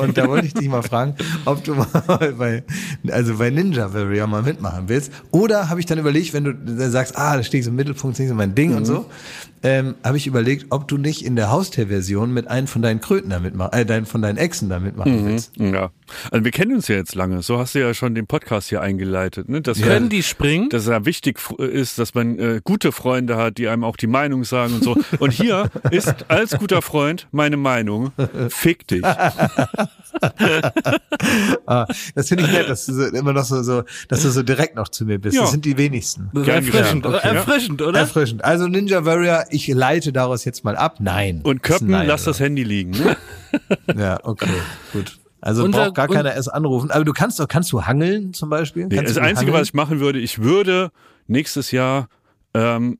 Und da wollte ich dich mal fragen, ob du mal bei, also bei Ninja Warrior mal mitmachen willst. Oder habe ich dann überlegt, wenn du sagst, ah, da stehe ich so im Mittelpunkt, das ist nicht so mein Ding und so, ähm, habe ich überlegt, ob du nicht in der Haustier-Version mit einem von deinen Kröten da mitmachen, äh, dein, von deinen Echsen da mitmachen willst. Ja. Also wir kennen uns ja jetzt lange. So hast du ja schon den Podcast hier eingeleitet. Ne? Dass Können man- die springen? dass es ja wichtig ist, dass man äh, gute Freunde hat, die einem auch die Meinung sagen und so. Und hier ist als guter Freund meine Meinung, fick dich. Ah, das finde ich nett, dass du so, immer noch so, so, dass du so direkt noch zu mir bist. Ja. Das sind die wenigsten. Erfrischend. Okay. erfrischend, oder? Erfrischend. Also Ninja Warrior, ich leite daraus jetzt mal ab. Nein. Und Köppen, ein Nein, lass oder? das Handy liegen. Ne? Ja, okay, gut. Also Unser- braucht gar und- keiner erst anrufen. Aber du kannst doch, kannst du hangeln zum Beispiel? Nee, das Einzige, hangeln? was ich machen würde, ich würde nächstes Jahr ähm,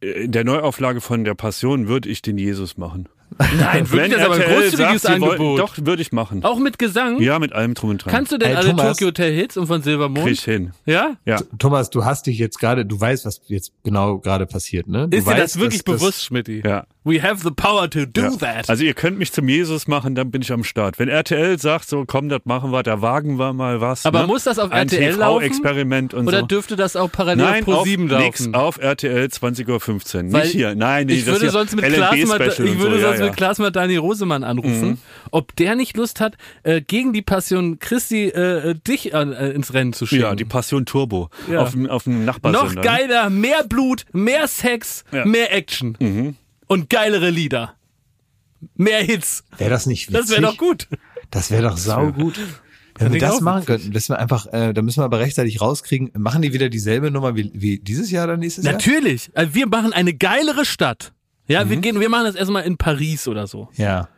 in der Neuauflage von der Passion würde ich den Jesus machen. Nein, wirklich, das ist aber ein großzügiges sagt, sie wollen- Angebot. Doch, würde ich machen. Auch mit Gesang? Ja, mit allem drum und dran. Kannst du denn Ey, alle Thomas. Tokyo Hotel Hits und von Silbermond? Krieg ich hin. Ja? Ja. Thomas, du hast dich jetzt gerade, du weißt, was jetzt genau gerade passiert, ne? Du Ist dir das weißt, wirklich dass- bewusst, Schmidti? Ja. We have the power to do Ja. that. Also ihr könnt mich zum Jesus machen, dann bin ich am Start. Wenn RTL sagt, so komm, das machen wir, da wagen wir mal was. Aber ne? muss das auf Ein RTL laufen? TV-Experiment und Oder so. dürfte das auch parallel Nein, Pro auf, 7 nix, laufen? auf RTL 20.15 Uhr. Weil Nicht hier. Nein, nee, ich das würde hier sonst mit Klaas, ich würde so, sonst ja, Mhm. ja. mit Klaas mal Dani Rosemann anrufen, ob der nicht Lust hat, äh, gegen die Passion Christi äh, äh, dich äh, ins Rennen zu schicken. Ja, die Passion Turbo. Auf, auf dem Nachbarsender. Noch ne? geiler, mehr Blut, mehr Sex. Mhm. mehr Action und geilere Lieder. Mehr Hits. Wäre das nicht witzig? Das wäre doch gut. Das wäre doch saugut. Wenn wir das machen könnten, dass wir einfach, äh, da müssen wir aber rechtzeitig rauskriegen, machen die wieder dieselbe Nummer wie, wie dieses Jahr oder nächstes Jahr? Natürlich. Also wir machen eine geilere Stadt. Ja, Mhm. wir gehen, wir machen das erstmal in Paris oder so. Ja,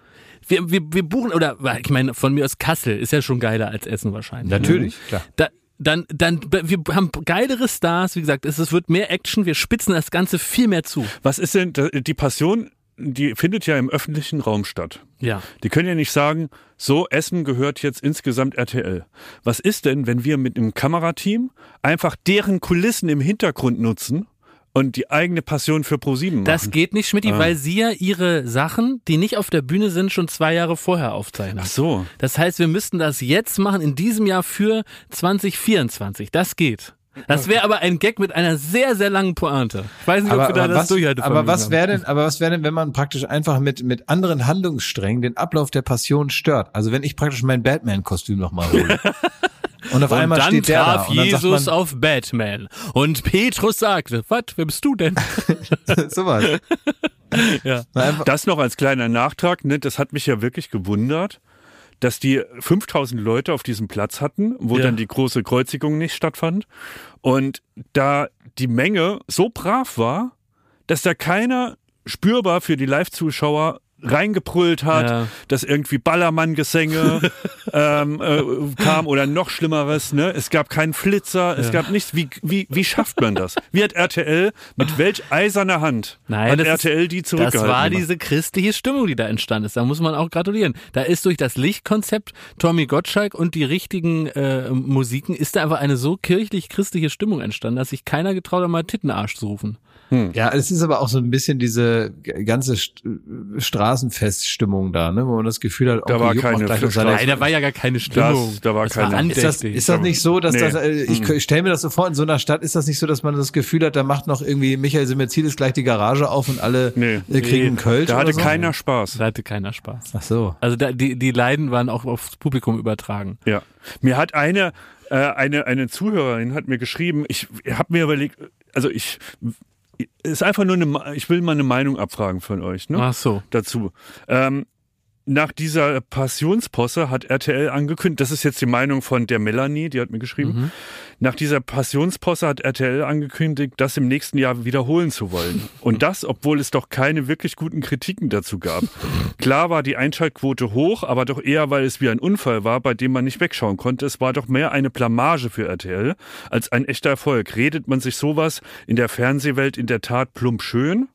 Wir, wir, wir buchen, oder ich meine, von mir aus Kassel ist ja schon geiler als Essen wahrscheinlich. natürlich, klar. Da, dann, dann, wir haben geilere Stars, wie gesagt, es, es wird mehr Action, wir spitzen das Ganze viel mehr zu. Was ist denn, die Passion, die findet ja im öffentlichen Raum statt. Ja. Die können ja nicht sagen, so, Essen gehört jetzt insgesamt RTL. Was ist denn, wenn wir mit einem Kamerateam einfach deren Kulissen im Hintergrund nutzen und die eigene Passion für ProSieben machen? Das geht nicht, Schmidt, Ah. weil sie ja ihre Sachen, die nicht auf der Bühne sind, schon zwei Jahre vorher aufzeichnen. Ach so. Das heißt, wir müssten das jetzt machen, in diesem Jahr für 2024. Das geht. Das wäre aber ein Gag mit einer sehr, sehr langen Pointe. Ich weiß nicht, ob Aber, wir da das was, Durchhaltevermögen aber was wäre denn, aber was wäre denn, wenn man praktisch einfach mit, mit anderen Handlungssträngen den Ablauf der Passion stört? Also wenn ich praktisch mein Batman-Kostüm nochmal hole. Und auf Und einmal dann steht der da traf und dann Jesus man, auf Batman. Und Petrus sagte, was, wer bist du denn? sowas. Ja. Das noch als kleiner Nachtrag, ne, das hat mich ja wirklich gewundert, dass die 5000 Leute auf diesem Platz hatten, wo Ja. dann die große Kreuzigung nicht stattfand. Und da die Menge so brav war, dass da keiner spürbar für die Live-Zuschauer reingebrüllt hat, Ja. dass irgendwie Ballermann-Gesänge ähm, äh, kam oder noch Schlimmeres. Ne? Es gab keinen Flitzer, es gab nichts. Wie, wie, wie schafft man das? Wie hat RTL, mit welch eiserner Hand Nein, hat das ist- RTL die Das zurückgehalten? war gemacht? diese christliche Stimmung, die da entstanden ist. Da muss man auch gratulieren. Da ist durch das Lichtkonzept Tommy Gottschalk und die richtigen äh, Musiken ist da einfach eine so kirchlich-christliche Stimmung entstanden, dass sich keiner getraut hat, mal Tittenarsch zu rufen. Ja, es ist aber auch so ein bisschen diese ganze St Straßenfeststimmung da, ne, wo man das Gefühl hat, Da Onkel war keine Nein, da war ja gar keine Stimmung. da war keine- Ist das, andächtig. ist das nicht so, dass Nee. das, äh, ich, ich stelle mir das so vor, in so einer Stadt ist das nicht so, dass man das Gefühl hat, da macht noch irgendwie Michael Simmerzides gleich die Garage auf und alle Nee. äh, kriegen einen Kölsch Da hatte so? keiner Spaß. da hatte keiner Spaß. Ach so. Also da, die, die Leiden waren auch aufs Publikum übertragen. Ja. Mir hat eine, äh, eine, eine Zuhörerin hat mir geschrieben, ich habe mir überlegt, also ich, ist einfach nur eine, ich will mal eine Meinung abfragen von euch, ne? Ach so. Dazu. Ähm, nach dieser Passionsposse hat RTL angekündigt, das ist jetzt die Meinung von der Melanie, die hat mir geschrieben, nach dieser Passionsposse hat RTL angekündigt, das im nächsten Jahr wiederholen zu wollen. Und das, obwohl es doch keine wirklich guten Kritiken dazu gab. Klar war die Einschaltquote hoch, aber doch eher, weil es wie ein Unfall war, bei dem man nicht wegschauen konnte. Es war doch mehr eine Blamage für RTL als ein echter Erfolg. Redet man sich sowas in der Fernsehwelt in der Tat plump schön?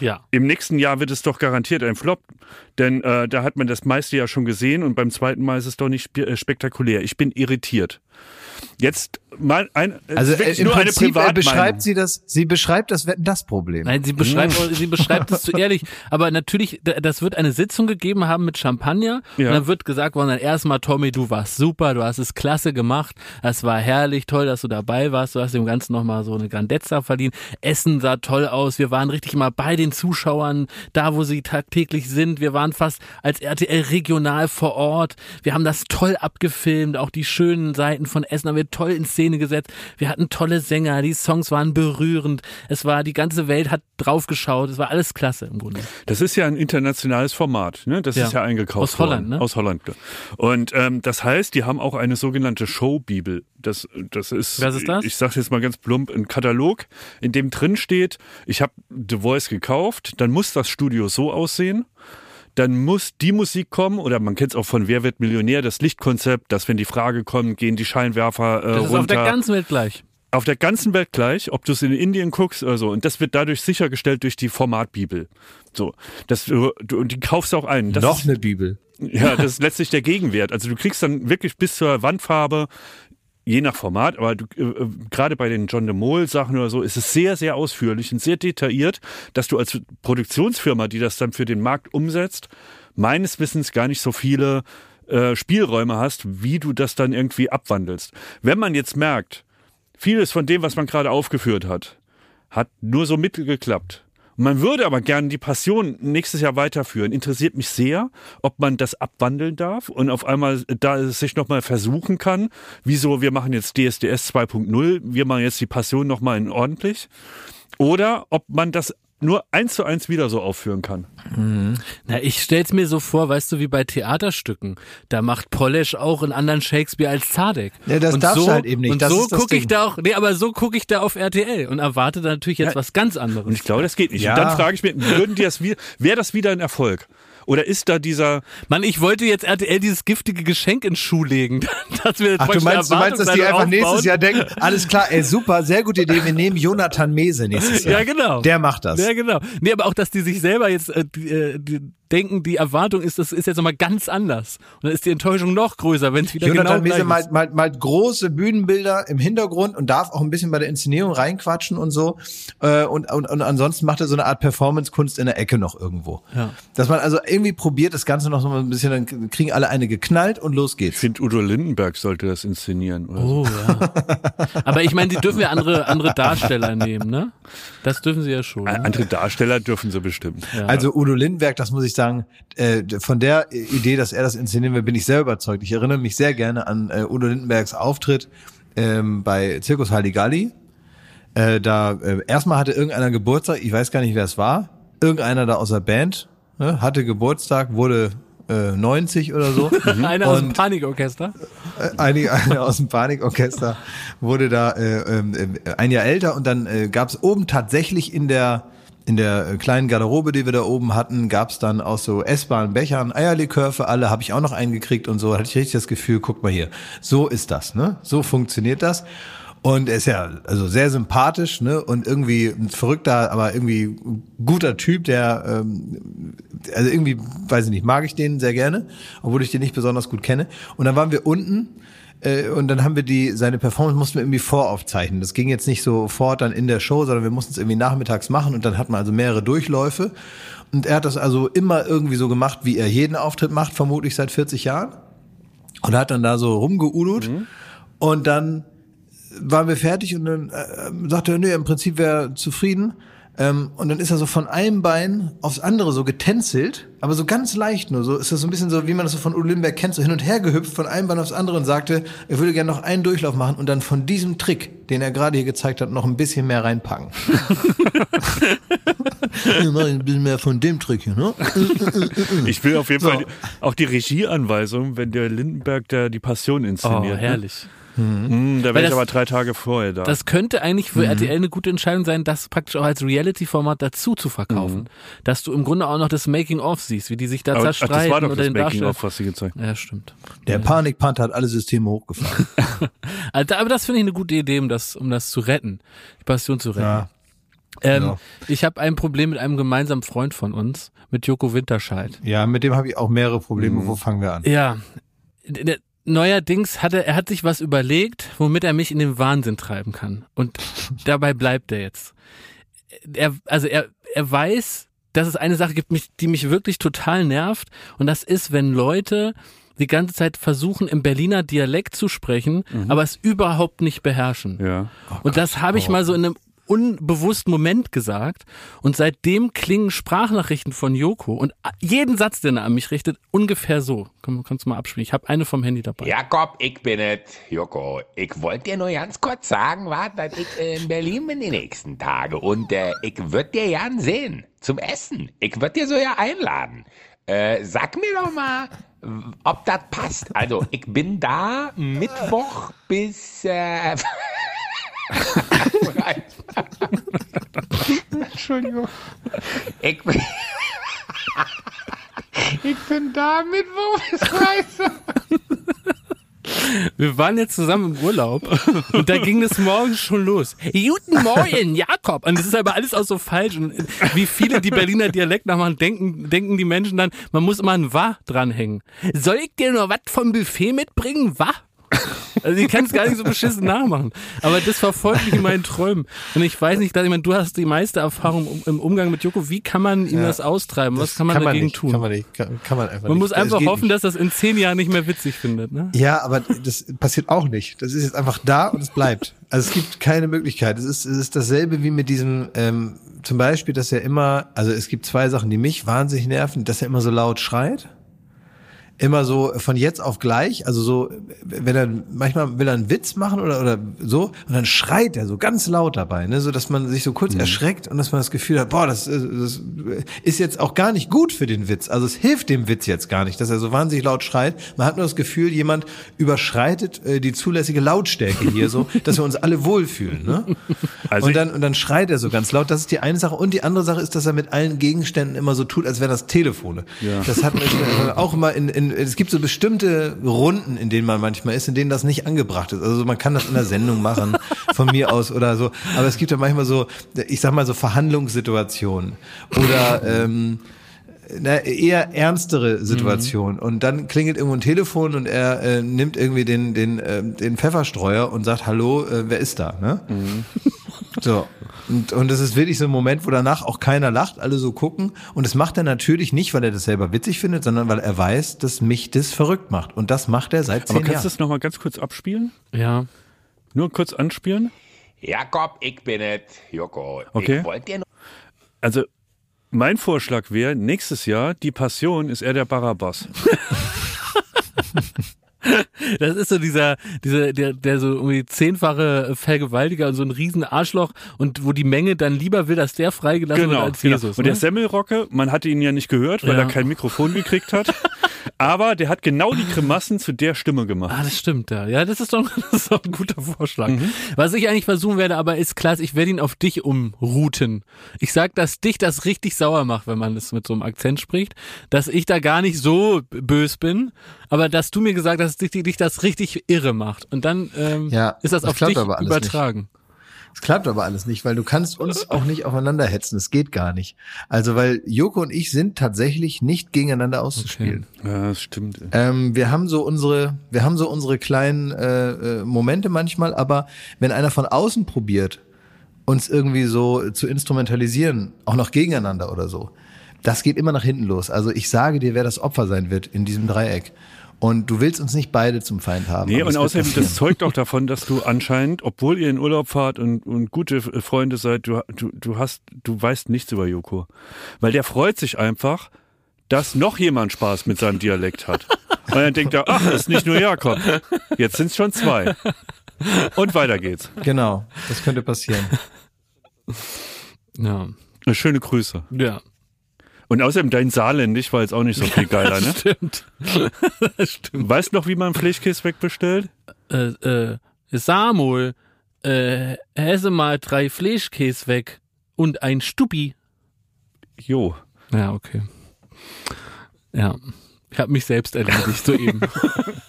Ja. Im nächsten Jahr wird es doch garantiert ein Flop, denn äh, da hat man das meiste ja schon gesehen und beim zweiten Mal ist es doch nicht äh, spektakulär. Ich bin irritiert. Jetzt mal ein, Also äh, nur eine Prinzip äh, Privatmeinung. beschreibt sie das, sie beschreibt das Wetten das Problem. Nein, sie beschreibt, sie beschreibt es zu ehrlich. Aber natürlich, das wird eine Sitzung gegeben haben mit Champagner. Ja. Und dann wird gesagt worden, dann erstmal, Tommy, du warst super, du hast es klasse gemacht. Das war herrlich, toll, dass du dabei warst. Du hast dem Ganzen nochmal so eine Grandezza verdient. Essen sah toll aus. Wir waren richtig mal bei den Zuschauern, da wo sie tagtäglich sind. Wir waren fast als RTL regional vor Ort. Wir haben das toll abgefilmt. Auch die schönen Seiten von Essen haben wir toll in Szene gesetzt. Wir hatten tolle Sänger. Die Songs waren berührend. Es war, die ganze Welt hat draufgeschaut. Es war alles klasse im Grunde. Das ist ja ein internationales Format, ne? Das Ja. ist ja eingekauft Aus Holland, worden. ne? Aus Holland. Und ähm, das heißt, die haben auch eine sogenannte Showbibel. Das, das ist, Was ist das? ich sage jetzt mal ganz plump, ein Katalog, in dem drin steht, ich habe The Voice gekauft, dann muss das Studio so aussehen. Dann muss die Musik kommen, oder man kennt es auch von Wer wird Millionär, das Lichtkonzept, dass wenn die Frage kommt, gehen die Scheinwerfer äh, Das ist runter auf der ganzen Welt gleich. auf der ganzen Welt gleich, ob du es in Indien guckst oder so. Und das wird dadurch sichergestellt durch die Formatbibel. So, das, du, du, und die kaufst du auch ein. Das Noch ist, eine Bibel. ja, das ist letztlich der Gegenwert. Also du kriegst dann wirklich bis zur Wandfarbe, je nach Format, aber du, äh, äh, gerade bei den John de Mol Sachen oder so, ist es sehr, sehr ausführlich und sehr detailliert, dass du als Produktionsfirma, die das dann für den Markt umsetzt, meines Wissens gar nicht so viele äh, Spielräume hast, wie du das dann irgendwie abwandelst. Wenn man jetzt merkt, vieles von dem, was man gerade aufgeführt hat, hat nur so mittel geklappt. Man würde aber gerne die Passion nächstes Jahr weiterführen. Interessiert mich sehr, ob man das abwandeln darf und auf einmal da es sich nochmal versuchen kann. Wieso, wir machen jetzt DSDS 2.0, wir machen jetzt die Passion nochmal in ordentlich. Oder ob man das nur eins zu eins wieder so aufführen kann. Na, ich stell's mir so vor, weißt du, wie bei Theaterstücken. Da macht Polesch auch einen anderen Shakespeare als Zadek. Ja, das und darfst so, du halt eben nicht. Und Das so gucke ich da auch, nee, aber so gucke ich da auf RTL und erwarte da natürlich jetzt was ganz anderes. Und ich glaube, das geht nicht. Ja. Und dann frage ich mir, würden die das wieder, wäre das wieder ein Erfolg? Oder ist da dieser, Mann, ich wollte jetzt RTL dieses giftige Geschenk ins Schuh legen, dass wir Ach, du meinst, du meinst, dass die einfach nächstes Jahr denken, alles klar, ey, super, sehr gute Idee, wir nehmen Jonathan Mese nächstes Jahr. Ja, genau. Der macht das. Ja, genau. Nee, aber auch, dass die sich selber jetzt äh, die, äh, die denken, die Erwartung ist, das ist jetzt nochmal ganz anders. Und dann ist die Enttäuschung noch größer, wenn es wieder Jonathan genau gleich malt, ist. malt, malt große Bühnenbilder im Hintergrund und darf auch ein bisschen bei der Inszenierung reinquatschen und so. Äh, und, und, und ansonsten macht er so eine Art Performance-Kunst in der Ecke noch irgendwo. Ja. Dass man also irgendwie probiert, das Ganze noch so ein bisschen, dann kriegen alle eine geknallt und los ich geht's. finde, Udo Lindenberg sollte das inszenieren. Oder so. Oh, ja. Aber ich meine, sie dürfen ja andere, andere Darsteller nehmen, ne? Das dürfen sie ja schon. Ne? Andere Darsteller dürfen sie bestimmt. Also Udo Lindenberg, das muss ich sagen, äh, von der Idee, dass er das inszenieren will, bin ich sehr überzeugt. Ich erinnere mich sehr gerne an äh, Udo Lindenbergs Auftritt ähm, bei Zirkus Halligalli. Äh, da äh, erstmal hatte irgendeiner Geburtstag, ich weiß gar nicht, wer es war. Irgendeiner da aus der Band ne, hatte Geburtstag, wurde äh, 90 oder so. Einer aus dem Panikorchester. einige, einige aus dem Panikorchester wurde da äh, ähm, äh, ein Jahr älter und dann äh, gab es oben tatsächlich in der in der äh, kleinen Garderobe, die wir da oben hatten, gab es dann aus so essbaren Bechern Eierlikör für alle, habe ich auch noch eingekriegt und so, hatte ich richtig das Gefühl, guck mal hier, so ist das, ne? So funktioniert das. Und er ist ja also sehr sympathisch, ne? Und irgendwie ein verrückter, aber irgendwie guter Typ, der ähm, also irgendwie, weiß ich nicht, mag ich den sehr gerne, obwohl ich den nicht besonders gut kenne. Und dann waren wir unten äh, und dann haben wir die, seine Performance mussten wir irgendwie voraufzeichnen. Das ging jetzt nicht sofort dann in der Show, sondern wir mussten es irgendwie nachmittags machen und dann hat man also mehrere Durchläufe. Und er hat das also immer irgendwie so gemacht, wie er jeden Auftritt macht, vermutlich seit 40 Jahren. Und hat dann da so rumgeudelt. Und dann waren wir fertig und dann äh, sagte er, nö, im Prinzip wäre er zufrieden. Ähm, und dann ist er so von einem Bein aufs andere so getänzelt, aber so ganz leicht nur. So ist das so ein bisschen so, wie man das so von Udo Lindenberg kennt, so hin und her gehüpft von einem Bein aufs andere und sagte, er würde gerne noch einen Durchlauf machen und dann von diesem Trick, den er gerade hier gezeigt hat, noch ein bisschen mehr reinpacken. Wir machen ein bisschen mehr von dem Trick hier, ne? Ich will auf jeden So. Fall auch die Regieanweisung, wenn der Lindenberg da die Passion Oh, inszeniert. herrlich. Hm, da Weil wäre ich das- aber drei Tage vorher da. Das könnte eigentlich Mhm. für RTL eine gute Entscheidung sein, das praktisch auch als Reality-Format dazu zu verkaufen. Dass du im Grunde auch noch das Making-of siehst, wie die sich da Mhm. aber, ach, zerstreiten das war doch oder das den Making Darsteller. of, was sie gezeigt haben. Ja, stimmt. Der Panikpanther hat alle Systeme hochgefahren. Also, aber das finde ich eine gute Idee, um das, um das zu retten, die Passion zu retten. Ja. Ähm, Ja. Ich habe ein Problem mit einem gemeinsamen Freund von uns, mit Joko Winterscheid. Ja, mit dem habe ich auch mehrere Probleme. Wo fangen wir an? Ja, der, neuerdings hat er, er hat sich was überlegt, womit er mich in den Wahnsinn treiben kann. Und dabei bleibt er jetzt. Er, also er, er weiß, dass es eine Sache gibt, mich, die mich wirklich total nervt. Und das ist, wenn Leute die ganze Zeit versuchen, im Berliner Dialekt zu sprechen, aber es überhaupt nicht beherrschen. Ja. Und das habe ich mal so in einem unbewussten Moment gesagt. Und seitdem klingen Sprachnachrichten von Joko und jeden Satz, den er an mich richtet, ungefähr so. Komm, kannst du mal abspielen. Ich habe eine vom Handy dabei. Jakob, ich bin es, Joko. Ich wollte dir nur ganz kurz sagen, was, dass ich in Berlin bin die nächsten Tage. Und äh, ich würd dir gern sehen. Zum Essen. Ich würd dir so ja einladen. Äh, sag mir doch mal, ob das passt. Also, ich bin da Mittwoch bis... Äh, Entschuldigung. Ich bin... Ich bin da bis Freitag. Wir waren jetzt zusammen im Urlaub und da ging es morgens schon los. Guten Morgen, Jakob. Und das ist aber alles auch so falsch. Und wie viele die Berliner Dialekt nachmachen, denken, denken die Menschen dann, man muss immer ein Wa dranhängen. Soll ich dir noch was vom Buffet mitbringen? Wa? Also ich kann es gar nicht so beschissen nachmachen. Aber das verfolgt mich in meinen Träumen. Und ich weiß nicht, dass ich meine, du hast die meiste Erfahrung im- Umgang mit Joko. Wie kann man ihm Ja. das austreiben? Was kann man dagegen nicht, tun? Kann man nicht. Kann, kann man einfach man nicht. muss Es einfach hoffen, nicht. dass das in zehn Jahren nicht mehr witzig findet. Ne? Ja, aber das passiert auch nicht. Das ist jetzt einfach da und es bleibt. Also es gibt keine Möglichkeit. Es ist, es ist dasselbe wie mit diesem, ähm, zum Beispiel, dass er immer, also es gibt zwei Sachen, die mich wahnsinnig nerven, dass er immer so laut schreit. Immer so von jetzt auf gleich, also so, wenn er, manchmal will er einen Witz machen oder, oder so, und dann schreit er so ganz laut dabei, ne, so dass man sich so kurz erschreckt und dass man das Gefühl hat, boah, das, äh, das ist jetzt auch gar nicht gut für den Witz. Also es hilft dem Witz jetzt gar nicht, dass er so wahnsinnig laut schreit. Man hat nur das Gefühl, jemand überschreitet äh, die zulässige Lautstärke hier so, dass wir uns alle wohlfühlen, ne? Also und dann, und dann schreit er so ganz laut. Das ist die eine Sache. Und die andere Sache ist, dass er mit allen Gegenständen immer so tut, als wären das Telefone. Ja. Das hat äh, auch immer in, in, es gibt so bestimmte Runden, in denen man manchmal ist, in denen das nicht angebracht ist. Also man kann das in der Sendung machen, von mir aus oder so. Aber es gibt ja manchmal so, ich sag mal so Verhandlungssituationen oder, ähm, na, eher ernstere Situation. Und dann klingelt irgendwo ein Telefon und er äh, nimmt irgendwie den, den, äh, den Pfefferstreuer und sagt, hallo, äh, wer ist da? Ne? So. Und, und das ist wirklich so ein Moment, wo danach auch keiner lacht, alle so gucken. Und das macht er natürlich nicht, weil er das selber witzig findet, sondern weil er weiß, dass mich das verrückt macht. Und das macht er seit zehn aber kannst du Jahren. das nochmal ganz kurz abspielen? Ja. Nur kurz anspielen? Jakob, ich bin es, Joko. Okay. Ich wollte dir nur Also, mein Vorschlag wäre, nächstes Jahr, die Passion ist er der Barabbas. Das ist so dieser, dieser, der, der so irgendwie zehnfache Vergewaltiger und so ein riesen Arschloch und wo die Menge dann lieber will, dass der freigelassen wird als Jesus. Genau. Und ne? der Semmelrocke, man hatte ihn ja nicht gehört, weil Ja. er kein Mikrofon gekriegt hat. Aber der hat genau die Grimassen zu der Stimme gemacht. Ah, das stimmt, ja. Ja, das ist doch, das ist doch ein guter Vorschlag. Mhm. Was ich eigentlich versuchen werde, aber ist klar, ich werde ihn auf dich umrouten. Ich sag, dass dich das richtig sauer macht, wenn man das mit so einem Akzent spricht, dass ich da gar nicht so bös bin, aber dass du mir gesagt hast, dass dich, dich das richtig irre macht. Und dann ähm, Ja, ist das, das auf dich übertragen. Es klappt aber alles nicht, weil du kannst uns auch nicht aufeinander hetzen. Es geht gar nicht. Also, weil Joko und ich sind tatsächlich nicht gegeneinander auszuspielen. Ja, das stimmt. Ähm, wir haben so unsere, wir haben so unsere kleinen äh, äh, Momente manchmal, aber wenn einer von außen probiert, uns irgendwie so zu instrumentalisieren, auch noch gegeneinander oder so, das geht immer nach hinten los. Also ich sage dir, wer das Opfer sein wird in diesem Dreieck. Und du willst uns nicht beide zum Feind haben. Nee, und außerdem, passieren. das zeugt auch davon, dass du anscheinend, obwohl ihr in Urlaub fahrt und, und gute Freunde seid, du, du, du hast, du weißt nichts über Joko. Weil der freut sich einfach, dass noch jemand Spaß mit seinem Dialekt hat. Und dann denkt er, ach, ist nicht nur Jakob. Jetzt sind es schon zwei. Und weiter geht's. Genau, das könnte passieren. Ja. Schöne Grüße. Ja. Und außerdem dein Saarländisch war jetzt auch nicht so viel geiler, ne? Stimmt. das stimmt. Weißt du noch, wie man Fleischkäse wegbestellt? Äh, äh, Samuel, äh, hässe mal drei Fleischkäse weg und ein Stuppi. Jo. Ja, okay. Ja. Ich habe mich selbst erledigt soeben.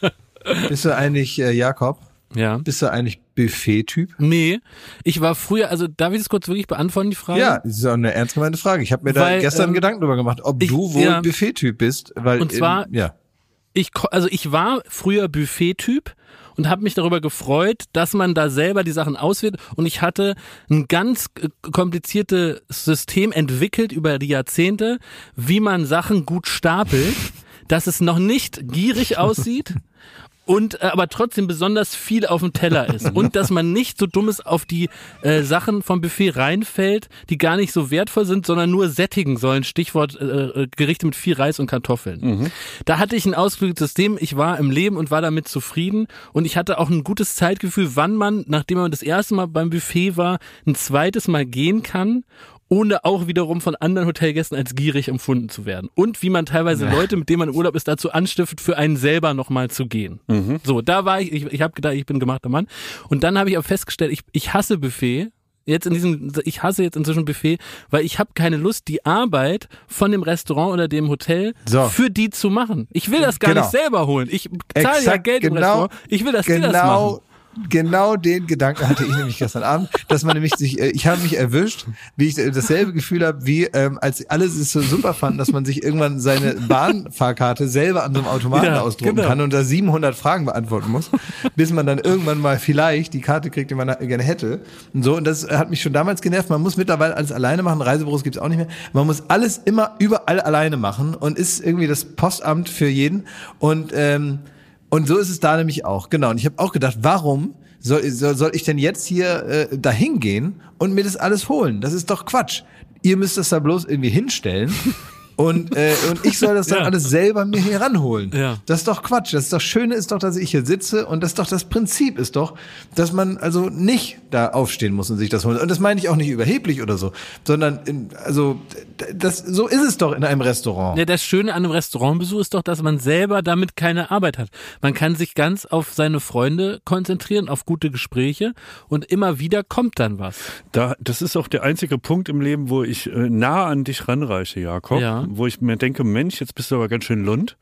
Bist du eigentlich, äh, Jakob, ja. bist du eigentlich Buffet-Typ? Nee, ich war früher, also darf ich das kurz wirklich beantworten, die Frage? Ja, das ist auch eine ernst gemeinte Frage. Ich habe mir da Weil, gestern ähm, Gedanken drüber gemacht, ob ich- du wohl ja. Buffet-Typ bist. Weil Und zwar- ähm, ja. ich, also ich war früher Buffet-Typ und habe mich darüber gefreut, dass man da selber die Sachen auswählt. Und ich hatte ein ganz äh, kompliziertes System entwickelt über die Jahrzehnte, wie man Sachen gut stapelt, dass es noch nicht gierig aussieht. Und äh, aber trotzdem besonders viel auf dem Teller ist. Und dass man nicht so dummes auf die äh, Sachen vom Buffet reinfällt, die gar nicht so wertvoll sind, sondern nur sättigen sollen. Stichwort äh, äh, Gerichte mit viel Reis und Kartoffeln. Da hatte ich ein ausgeklügeltes System, ich war im Leben und war damit zufrieden. Und ich hatte auch ein gutes Zeitgefühl, wann man, nachdem man das erste Mal beim Buffet war, ein zweites Mal gehen kann ohne auch wiederum von anderen Hotelgästen als gierig empfunden zu werden. Und wie man teilweise Leute, mit denen man im Urlaub ist, dazu anstiftet, für einen selber nochmal zu gehen. So, da war ich, ich, ich habe gedacht, ich bin gemachter Mann. Und dann habe ich auch festgestellt, ich, ich hasse Buffet. Jetzt in diesem, ich hasse jetzt inzwischen Buffet, weil ich habe keine Lust, die Arbeit von dem Restaurant oder dem Hotel So. für die zu machen. Ich will das gar Genau. nicht selber holen. Ich zahle ja Geld im genau, Restaurant. Ich will, dass die das machen. genau, genau den Gedanken hatte ich nämlich gestern Abend, dass man nämlich sich, äh, ich habe mich erwischt, wie ich äh, dasselbe Gefühl habe, wie ähm, als alle es so super fanden, dass man sich irgendwann seine Bahnfahrkarte selber an so einem Automaten Ja, ausdrucken genau. kann und da 700 Fragen beantworten muss, bis man dann irgendwann mal vielleicht die Karte kriegt, die man gerne hätte. Und so, und das hat mich schon damals genervt. Man muss mittlerweile alles alleine machen, Reisebüros gibt's auch nicht mehr. Man muss alles immer überall alleine machen und ist irgendwie das Postamt für jeden. Und ähm, und so ist es da nämlich auch. Genau. Und ich habe auch gedacht, warum soll, soll, soll ich denn jetzt hier äh, dahin gehen und mir das alles holen? Das ist doch Quatsch. Ihr müsst das da bloß irgendwie hinstellen. Und, äh, und ich soll das dann Ja. alles selber mir hier ranholen. Ja. Das ist doch Quatsch. Das ist doch Schöne ist doch, dass ich hier sitze und das ist doch das Prinzip ist doch, dass man also nicht da aufstehen muss und sich das holen. Und das meine ich auch nicht überheblich oder so, sondern in, also das so ist es doch in einem Restaurant. Ja, das Schöne an einem Restaurantbesuch ist doch, dass man selber damit keine Arbeit hat. Man kann sich ganz auf seine Freunde konzentrieren, auf gute Gespräche und immer wieder kommt dann was. Da, das ist auch der einzige Punkt im Leben, wo ich äh, nah an dich ranreiche, Jakob. Ja. Wo ich mir denke, Mensch, jetzt bist du aber ganz schön lund.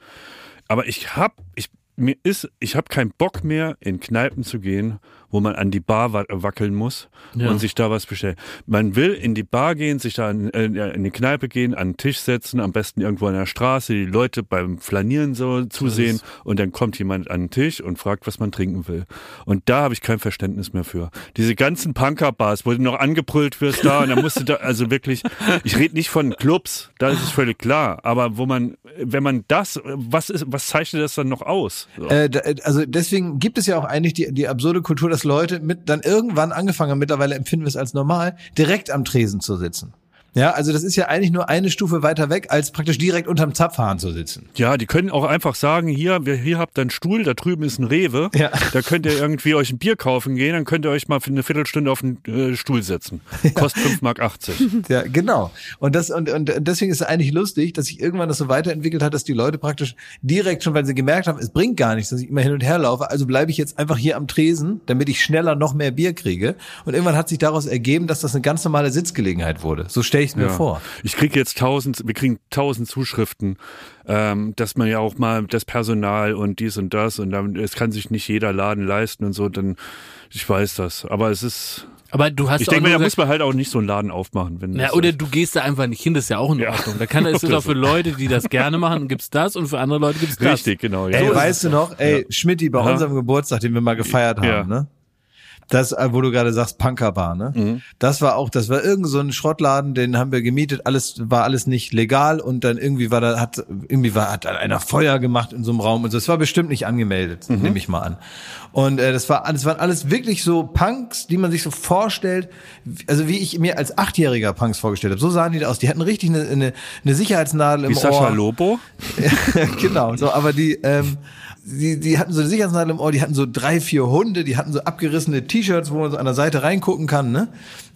Aber ich hab, ich, mir ist, ich habe keinen Bock mehr, in Kneipen zu gehen, wo man an die Bar wa wackeln muss Ja. und sich da was bestellen. Man will in die Bar gehen, sich da in, äh, in die Kneipe gehen, an den Tisch setzen, am besten irgendwo an der Straße, die Leute beim Flanieren so zusehen und dann kommt jemand an den Tisch und fragt, was man trinken will. Und da habe ich kein Verständnis mehr für. Diese ganzen Punker-Bars, wo du noch angebrüllt wirst da und dann musst du da, also wirklich, ich rede nicht von Clubs, da ist es völlig klar, aber wo man, wenn man das, was ist, was zeichnet das dann noch aus? So. Äh, da- also deswegen gibt es ja auch eigentlich die, die absurde Kultur, dass Leute mit dann irgendwann angefangen haben, mittlerweile empfinden wir es als normal, direkt am Tresen zu sitzen. Ja, also das ist ja eigentlich nur eine Stufe weiter weg, als praktisch direkt unterm Zapfhahn zu sitzen. Ja, die können auch einfach sagen, hier, wir, hier habt ihr einen Stuhl, da drüben ist ein Rewe, Ja. da könnt ihr irgendwie euch ein Bier kaufen gehen, dann könnt ihr euch mal für eine Viertelstunde auf den äh, Stuhl setzen. Kostet 5,80 Mark. Ja, genau. Und das und, und deswegen ist es eigentlich lustig, dass sich irgendwann das so weiterentwickelt hat, dass die Leute praktisch direkt schon, weil sie gemerkt haben, es bringt gar nichts, dass ich immer hin und her laufe, also bleibe ich jetzt einfach hier am Tresen, damit ich schneller noch mehr Bier kriege. Und irgendwann hat sich daraus ergeben, dass das eine ganz normale Sitzgelegenheit wurde. So stelle ich es mir vor. Ich kriege jetzt tausend, wir kriegen tausend Zuschriften, ähm, dass man ja auch mal das Personal und dies und das und dann, es kann sich nicht jeder Laden leisten und so, dann, ich weiß das. Aber es ist, Aber du hast ich auch denke mir, da muss man halt auch nicht so einen Laden aufmachen, wenn Ja, oder du gehst da einfach nicht hin, das ist ja auch in Ja. Ordnung. Da kann, ist es auch für. Leute, die das gerne machen, gibt's das und für andere Leute gibt's das. Richtig, genau. Ja. Ey, So weißt du noch, ey, Schmidti, bei Ja. unserem Geburtstag, den wir mal gefeiert haben, Ja. ne? Das, äh, wo du gerade sagst, Punkerbar, ne? Mhm. Das war auch, das war irgend so ein Schrottladen, den haben wir gemietet, alles, war alles nicht legal und dann irgendwie war da, hat, irgendwie war, hat da einer Feuer gemacht in so einem Raum und so. Es war bestimmt nicht angemeldet, Mhm. nehme ich mal an. Und äh, das war, das waren alles wirklich so Punks, die man sich so vorstellt, also wie ich mir als Achtjähriger Punks vorgestellt habe. So sahen die da aus. Die hatten richtig eine, eine, eine Sicherheitsnadel im Wie Sascha Ohr. Lobo? genau, so, aber die, ähm, die, die hatten so eine Sicherheitsnadel im Ohr, die hatten so drei, vier Hunde, die hatten so abgerissene T-Shirts, wo man so an der Seite reingucken kann, ne?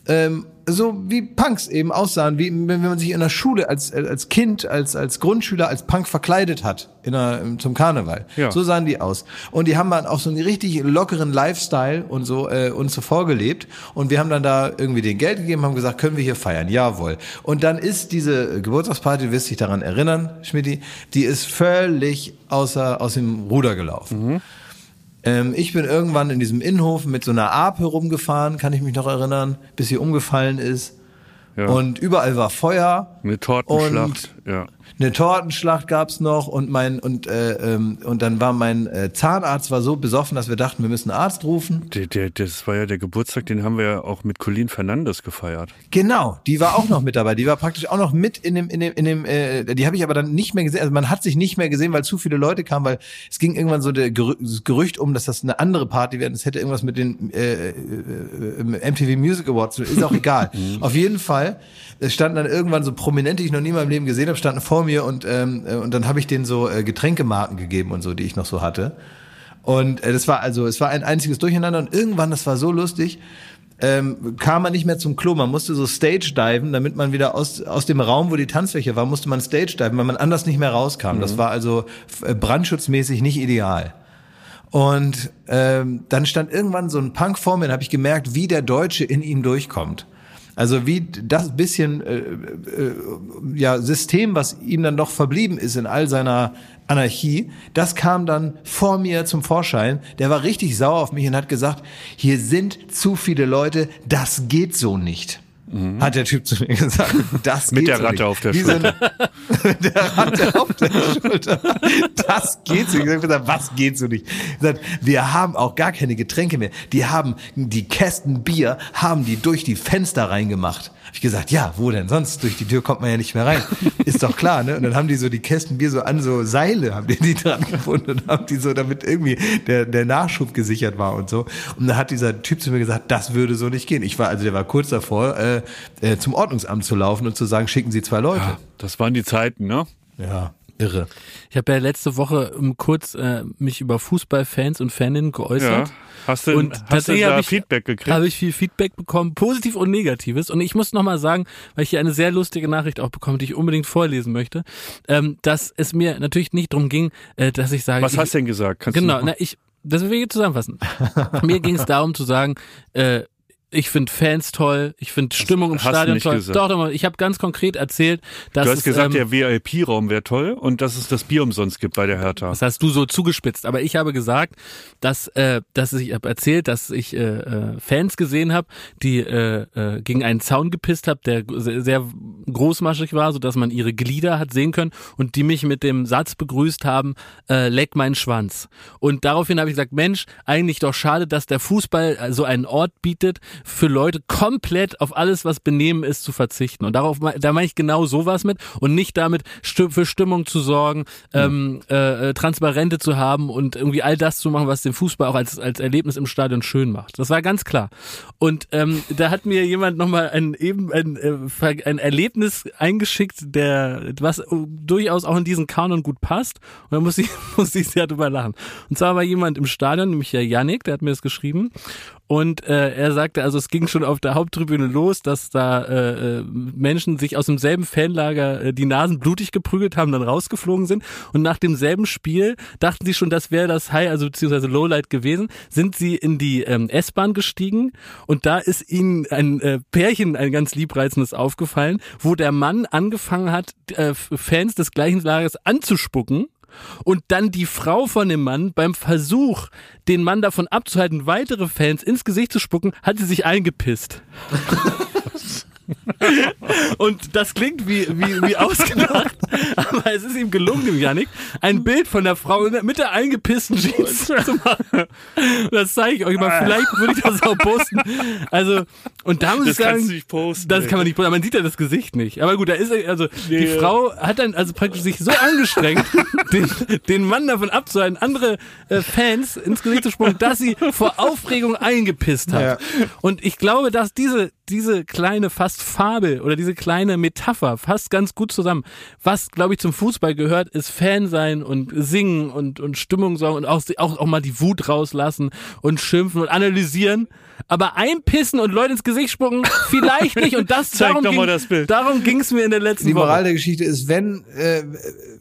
ähm, so wie Punks eben aussahen, wie wenn man sich in der Schule als als Kind, als als Grundschüler als Punk verkleidet hat in der, zum Karneval. Ja. So sahen die aus. Und die haben dann auch so einen richtig lockeren Lifestyle und so äh, uns so vorgelebt. Und wir haben dann da irgendwie den Geld gegeben, haben gesagt, können wir hier feiern? Jawohl. Und dann ist diese Geburtstagsparty, du wirst dich daran erinnern, Schmidti, die ist völlig außer aus dem Ruder gelaufen. Ähm, ich bin irgendwann in diesem Innenhof mit so einer Ape rumgefahren, kann ich mich noch erinnern, bis sie umgefallen ist. Ja. Und überall war Feuer. Eine Tortenschlacht, ja. Eine Tortenschlacht gab's noch und mein und äh, ähm, und dann war mein äh, Zahnarzt war so besoffen, dass wir dachten, wir müssen einen Arzt rufen. Der, der, das war ja der Geburtstag, den haben wir ja auch mit Colin Fernandes gefeiert. Genau, die war auch noch mit dabei. Die war praktisch auch noch mit in dem in dem in dem. Äh, die habe ich aber dann nicht mehr gesehen. Also man hat sich nicht mehr gesehen, weil zu viele Leute kamen, weil es ging irgendwann so der Gerü das Gerücht um, dass das eine andere Party wäre. Das hätte irgendwas mit den äh, äh, äh, MTV Music Awards. zu tun. Ist auch egal. Auf jeden Fall. Es standen dann irgendwann so Prominente, die ich noch nie in meinem Leben gesehen habe, standen vor mir und ähm, äh, und dann habe ich denen so äh, Getränkemarken gegeben und so, die ich noch so hatte. Und äh, das war also, es war ein einziges Durcheinander und irgendwann, das war so lustig, ähm, kam man nicht mehr zum Klo. Man musste so Stage diven, damit man wieder aus, aus dem Raum, wo die Tanzfläche war, musste man Stage diven, weil man anders nicht mehr rauskam. Das war also äh, brandschutzmäßig nicht ideal. Und ähm, dann stand irgendwann so ein Punk vor mir und habe ich gemerkt, wie der Deutsche in ihm durchkommt. Also wie das bisschen äh, äh, ja, System, was ihm dann doch verblieben ist in all seiner Anarchie, das kam dann vor mir zum Vorschein. Der war richtig sauer auf mich und hat gesagt, hier sind zu viele Leute, das geht so nicht. Hat der Typ zu mir gesagt. Das Mhm. Mit geht der so Ratte nicht. auf der eine- mit der Ratte auf der Schulter. Das geht so nicht. Ich hab gesagt, was geht so nicht? Ich gesagt, wir haben auch gar keine Getränke mehr. Die haben die Kästen Bier, haben die durch die Fenster reingemacht. Hab ich gesagt, ja, wo denn sonst? Durch die Tür kommt man ja nicht mehr rein. Ist doch klar, ne? Und dann haben die so die Kästen Bier so an so Seile, haben die die dran gefunden und haben die so, damit irgendwie der, der Nachschub gesichert war und so. Und dann hat dieser Typ zu mir gesagt, das würde so nicht gehen. Ich war, also der war kurz davor, äh, äh, zum Ordnungsamt zu laufen und zu sagen, schicken Sie zwei Leute. Das waren die Zeiten, ne? Ja, irre. Ich habe ja letzte Woche ähm, kurz äh, mich über Fußballfans und Faninnen geäußert. Ja. Hast du, Und hast du da habe ich, Feedback gekriegt? habe ich viel Feedback bekommen, positiv und negatives. Und ich muss noch mal sagen, weil ich hier eine sehr lustige Nachricht auch bekomme, die ich unbedingt vorlesen möchte, ähm, dass es mir natürlich nicht darum ging, äh, dass ich sage, Was ich, hast du denn gesagt? Kannst du Genau, na, ich, das will ich jetzt zusammenfassen. Mir ging es darum zu sagen, äh, ich finde Fans toll, ich finde Stimmung im Stadion toll. gesagt. Doch, doch, mal, ich habe ganz konkret erzählt, dass Du hast es, gesagt, ähm, der VIP-Raum wäre toll und dass es das Bier umsonst gibt bei der Hertha. Das hast du so zugespitzt. Aber ich habe gesagt, dass, äh, dass ich habe erzählt, dass ich äh, äh, Fans gesehen habe, die äh, äh, gegen einen Zaun gepisst habe, der sehr, sehr großmaschig war, so dass man ihre Glieder hat sehen können und die mich mit dem Satz begrüßt haben: äh, "Leck meinen Schwanz." Und daraufhin habe ich gesagt: Mensch, eigentlich doch schade, dass der Fußball so einen Ort bietet, für Leute komplett auf alles, was Benehmen ist, zu verzichten. Und darauf, da meine ich genau sowas mit und nicht damit für Stimmung zu sorgen, ähm, äh, äh, Transparente zu haben und irgendwie all das zu machen, was den Fußball auch als, als Erlebnis im Stadion schön macht. Das war ganz klar. Und ähm, da hat mir jemand nochmal ein, eben ein, äh, ein Erlebnis eingeschickt, der was äh, durchaus auch in diesen Kanon gut passt. Und da muss ich, muss ich sehr drüber lachen. Und zwar war jemand im Stadion, nämlich der Yannick, der hat mir das geschrieben. Und äh, er sagte, also es ging schon auf der Haupttribüne los, dass da äh, äh, Menschen sich aus demselben Fanlager äh, die Nasen blutig geprügelt haben, dann rausgeflogen sind. Und nach demselben Spiel dachten sie schon, das wäre das High, also beziehungsweise Lowlight gewesen, sind sie in die ähm, S-Bahn gestiegen und da ist ihnen ein äh, Pärchen, ein ganz liebreizendes aufgefallen, wo der Mann angefangen hat, äh, Fans des gleichen Lagers anzuspucken. Und dann die Frau von dem Mann beim Versuch, den Mann davon abzuhalten, weitere Fans ins Gesicht zu spucken, hat sie sich eingepisst. Und das klingt wie, wie, wie ausgedacht, aber es ist ihm gelungen, dem Janik, ein Bild von der Frau mit der eingepissten Jeans zu machen. Das zeige ich euch mal. Vielleicht würde ich das auch posten. Also, und da muss Das ich sagen, kannst du nicht posten. das kann man nicht, man sieht ja das Gesicht nicht. Aber gut, da ist er- also die Nee. Frau hat dann also praktisch sich so angestrengt, den, den Mann davon abzuhalten, andere äh, Fans ins Gesicht zu spucken, dass sie vor Aufregung eingepisst hat. Und ich glaube, dass diese diese kleine fast Fabel oder diese kleine Metapher fasst ganz gut zusammen. Was, glaube ich, zum Fußball gehört, ist Fan sein und singen und, und Stimmung sorgen und auch, auch, auch mal die Wut rauslassen und schimpfen und analysieren. Aber einpissen und Leute ins Gesicht spucken, vielleicht nicht. Und das, Zeig darum doch mal ging, das Bild. darum ging es mir in der letzten Die Woche. Moral der Geschichte ist, wenn, äh,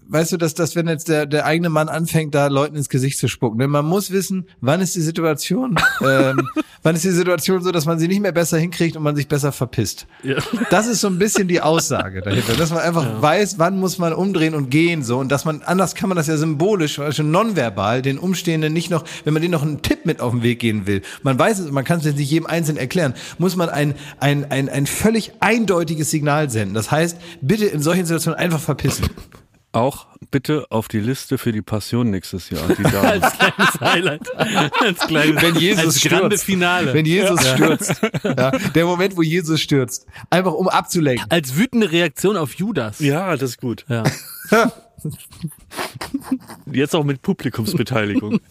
weißt du, dass, dass wenn jetzt der, der eigene Mann anfängt, da Leuten ins Gesicht zu spucken, denn man muss wissen, wann ist die Situation, ähm, wann ist die Situation so, dass man sie nicht mehr besser hinkriegt und man sich besser verpisst. Ja. Das ist so ein bisschen die Aussage dahinter, dass man einfach weiß, wann muss man umdrehen und gehen so und dass man, anders kann man das ja symbolisch, also nonverbal, den Umstehenden nicht noch, wenn man denen noch einen Tipp mit auf den Weg gehen will, man weiß es, man kann es jetzt nicht jedem Einzelnen erklären, muss man ein, ein, ein, ein völlig eindeutiges Signal senden. Das heißt, bitte in solchen Situationen einfach verpissen. Auch bitte auf die Liste für die Passion nächstes Jahr. Die als kleines Highlight. Als kleines, Wenn Jesus als grande stürzt. Finale. Wenn Jesus stürzt. Ja, der Moment, wo Jesus stürzt. Einfach um abzulenken. als wütende Reaktion auf Judas. ja, das ist gut. Ja. Jetzt auch mit Publikumsbeteiligung.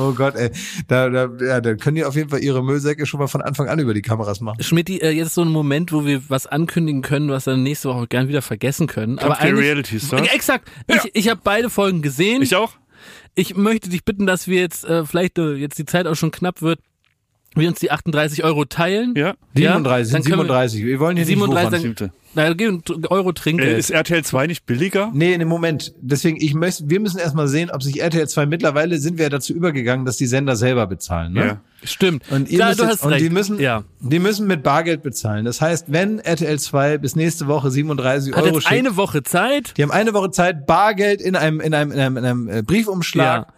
Oh Gott, ey. Da, da, ja, da können die auf jeden Fall ihre Müllsäcke schon mal von Anfang an über die Kameras machen. Schmidt, äh, jetzt ist so ein Moment, wo wir was ankündigen können, was wir dann nächste Woche gern wieder vergessen können. Aber der Reality Stars? Ja, Exakt. Ich, ich habe beide Folgen gesehen. Ich auch? Ich möchte dich bitten, dass wir jetzt, äh, vielleicht äh, jetzt die Zeit auch schon knapp wird, wir uns die 38 Euro teilen. Ja. Ja, 37, dann sind können wir- 37. Wir, wollen hier 37 nicht wuchern. Na, gehen Euro Äh, Trinkgeld. ist RTL 2 nicht billiger? Nee, in dem Moment. Deswegen, ich möchte, wir müssen erstmal sehen, ob sich RTL 2 mittlerweile sind wir ja dazu übergegangen, dass die Sender selber bezahlen. Ne? Ja. Stimmt. Und ihr ja, müsst du jetzt, hast und recht. die müssen, ja. die müssen mit Bargeld bezahlen. Das heißt, wenn RTL 2 bis nächste Woche 37 Hat Euro jetzt schickt, eine Woche Zeit. die haben eine Woche Zeit, Bargeld in einem, in einem, in einem, in einem äh, Briefumschlag. Ja.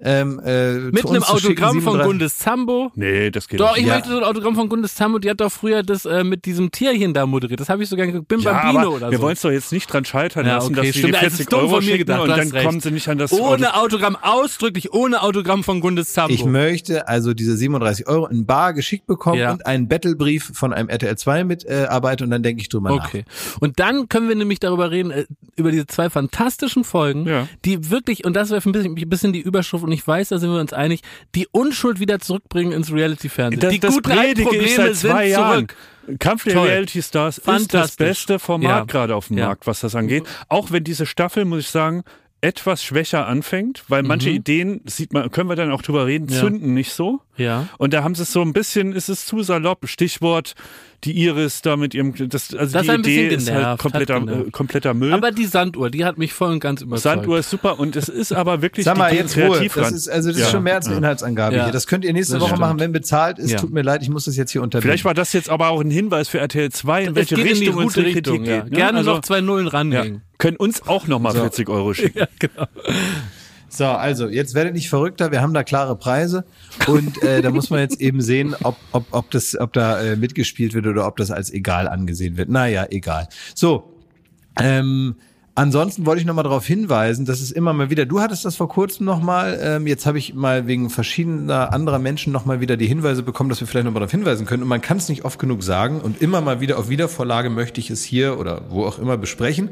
Ähm, äh, Mit einem Autogramm von 37 Gundes Zambo. Nee, das geht Doch, nicht. ich Ja. möchte so ein Autogramm von Gundes Zambo, die hat doch früher das äh, mit diesem Tierchen da moderiert. Das habe ich sogar geguckt. Bim Ja, Bambino oder wir so. wollen es doch jetzt nicht dran scheitern Ja, lassen, okay, dass sie stimmt. die Das ist 40 dumm Euro von mir gedacht, und dann recht. kommen sie nicht an das Auto. Ohne Autogramm, ausdrücklich ohne Autogramm von Gundes Zambo. Ich möchte also diese 37 Euro in bar geschickt bekommen Ja. und einen Battlebrief von einem RTL 2 mitarbeiten und dann denke ich drüber nach. Okay. Und dann können wir nämlich darüber reden, äh, über diese zwei fantastischen Folgen, Ja. die wirklich, und das wäre für ein bisschen, ein bisschen die Überschrift, und ich weiß, da sind wir uns einig, die Unschuld wieder zurückbringen ins Reality-Fernsehen. Das, die das guten predige ich seit zwei Jahren. Kampf der Toll. Reality Stars ist das beste Format Ja. gerade auf dem Ja. Markt, was das angeht. Auch wenn diese Staffel, muss ich sagen, etwas schwächer anfängt, weil manche Ideen, sieht man, können wir dann auch drüber reden, Mhm. Ja. zünden nicht so. Ja. Und da haben sie es so ein bisschen, ist es zu salopp, Stichwort die Iris da mit ihrem, das, also Das die Idee bisschen ist halt genervt, kompletter, genervt. äh, kompletter Müll. Aber die Sanduhr, die hat mich voll und ganz überzeugt. Sanduhr ist super und es ist aber wirklich Sag mal, die jetzt Ruhe. Das ist, also das Ja. ist schon mehr als eine. Inhaltsangabe Ja. hier. Das könnt ihr nächste Das Woche stimmt. machen, wenn bezahlt ist. Ja. Tut mir leid, ich muss das jetzt hier unterbinden. Vielleicht war das jetzt aber auch ein Hinweis für RTL 2, in es welche geht in die Richtung Richtung. Kritik Ja. geht. ne? Gerne Also, noch zwei Nullen ja, ranhängen. Können uns auch nochmal 40 Euro schicken. Ja, genau. So, also jetzt werdet nicht verrückter, wir haben da klare Preise und äh, da muss man jetzt eben sehen, ob, ob, ob, das, ob da äh, mitgespielt wird oder ob das als egal angesehen wird. Naja, egal. So, ähm, ansonsten wollte ich noch mal darauf hinweisen, dass es immer mal wieder, du hattest das vor kurzem noch mal, ähm, jetzt habe ich mal wegen verschiedener anderer Menschen noch mal wieder die Hinweise bekommen, dass wir vielleicht noch mal darauf hinweisen können und man kann es nicht oft genug sagen und immer mal wieder auf Wiedervorlage möchte ich es hier oder wo auch immer besprechen.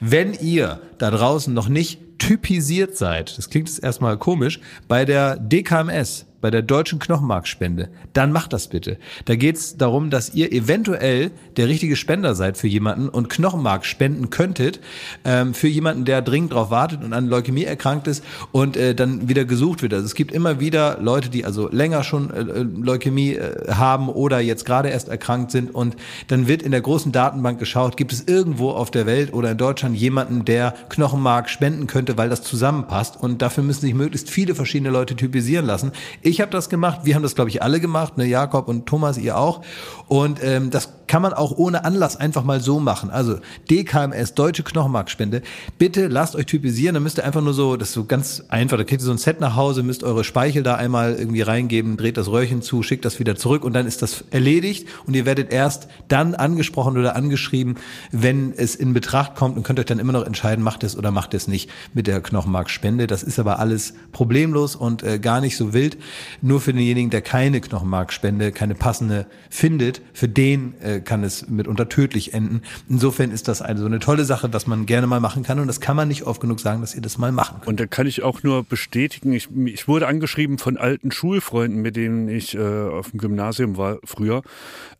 Wenn ihr da draußen noch nicht typisiert seid, das klingt jetzt erstmal komisch, bei der DKMS, bei der deutschen Knochenmarkspende, dann macht das bitte. Da geht es darum, dass ihr eventuell der richtige Spender seid für jemanden und Knochenmark spenden könntet ähm, für jemanden, der dringend darauf wartet und an Leukämie erkrankt ist und äh, dann wieder gesucht wird. Also es gibt immer wieder Leute, die also länger schon äh, äh, Leukämie äh, haben oder jetzt gerade erst erkrankt sind und dann wird in der großen Datenbank geschaut, gibt es irgendwo auf der Welt oder in Deutschland jemanden, der Knochenmark spenden könnte, weil das zusammenpasst und dafür müssen sich möglichst viele verschiedene Leute typisieren lassen. Ich habe das gemacht, wir haben das glaube ich alle gemacht, ne Jakob und Thomas, ihr auch. Und ähm, das kann man auch ohne Anlass einfach mal so machen. Also DKMS, Deutsche Knochenmarkspende, bitte lasst euch typisieren, dann müsst ihr einfach nur so, das ist so ganz einfach, da kriegt ihr so ein Set nach Hause, müsst eure Speichel da einmal irgendwie reingeben, dreht das Röhrchen zu, schickt das wieder zurück und dann ist das erledigt und ihr werdet erst dann angesprochen oder angeschrieben, wenn es in Betracht kommt und könnt euch dann immer noch entscheiden, macht es oder macht es nicht mit der Knochenmarkspende. Das ist aber alles problemlos und äh, gar nicht so wild. Nur für denjenigen, der keine Knochenmarkspende, keine passende findet, für den äh, kann es mitunter tödlich enden. Insofern ist das eine so eine tolle Sache, was man gerne mal machen kann und das kann man nicht oft genug sagen, dass ihr das mal machen könnt. Und da kann ich auch nur bestätigen, ich, ich wurde angeschrieben von alten Schulfreunden, mit denen ich äh, auf dem Gymnasium war früher,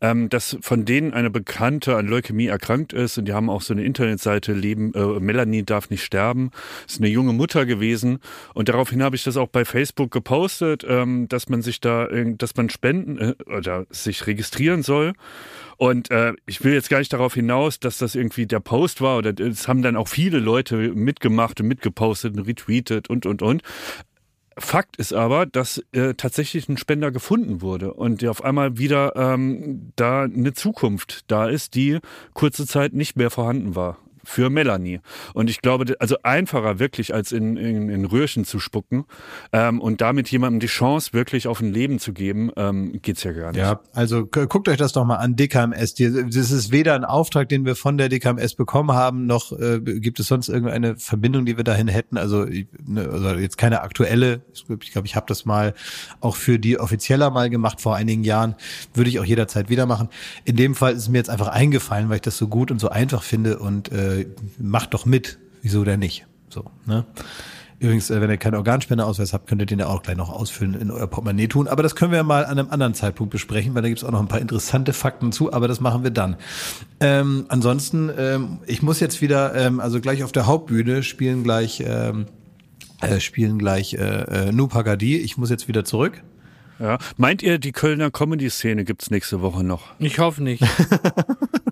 ähm, dass von denen eine Bekannte an Leukämie erkrankt ist und die haben auch so eine Internetseite, Leben, äh, Melanie darf nicht sterben, ist eine junge Mutter gewesen und daraufhin habe ich das auch bei Facebook gepostet, ähm, dass man sich da, dass man spenden äh, oder sich registrieren soll. Und äh, ich will jetzt gar nicht darauf hinaus, dass das irgendwie der Post war oder es haben dann auch viele Leute mitgemacht und mitgepostet und retweetet und und und. Fakt ist aber, dass äh, tatsächlich ein Spender gefunden wurde und der auf einmal wieder ähm, da eine Zukunft da ist, die kurze Zeit nicht mehr vorhanden war für Melanie. Und ich glaube, also einfacher wirklich als in, in, in Röhrchen zu spucken ähm, und damit jemandem die Chance wirklich auf ein Leben zu geben, ähm, geht's ja gar nicht. Ja, also gu- guckt euch das doch mal an, DKMS. Das ist weder ein Auftrag, den wir von der DKMS bekommen haben, noch äh, gibt es sonst irgendeine Verbindung, die wir dahin hätten. Also, ne, also jetzt keine aktuelle. Ich glaube, ich, glaub, ich habe das mal auch für die offizieller mal gemacht vor einigen Jahren. Würde ich auch jederzeit wieder machen. In dem Fall ist es mir jetzt einfach eingefallen, weil ich das so gut und so einfach finde und äh, macht doch mit. Wieso denn nicht? So, ne? Übrigens, äh, wenn ihr keinen Organspendeausweis habt, könnt ihr den ja auch gleich noch ausfüllen in euer Portemonnaie tun. Aber das können wir ja mal an einem anderen Zeitpunkt besprechen, weil da gibt's auch noch ein paar interessante Fakten zu, aber das machen wir dann. Ähm, ansonsten, ähm, ich muss jetzt wieder, ähm, also gleich auf der Hauptbühne spielen gleich, ähm, äh, spielen gleich äh, äh, Nu Pagadi. Ich muss jetzt wieder zurück. Ja. Meint ihr, die Kölner Comedy-Szene gibt's nächste Woche noch? Ich hoffe nicht.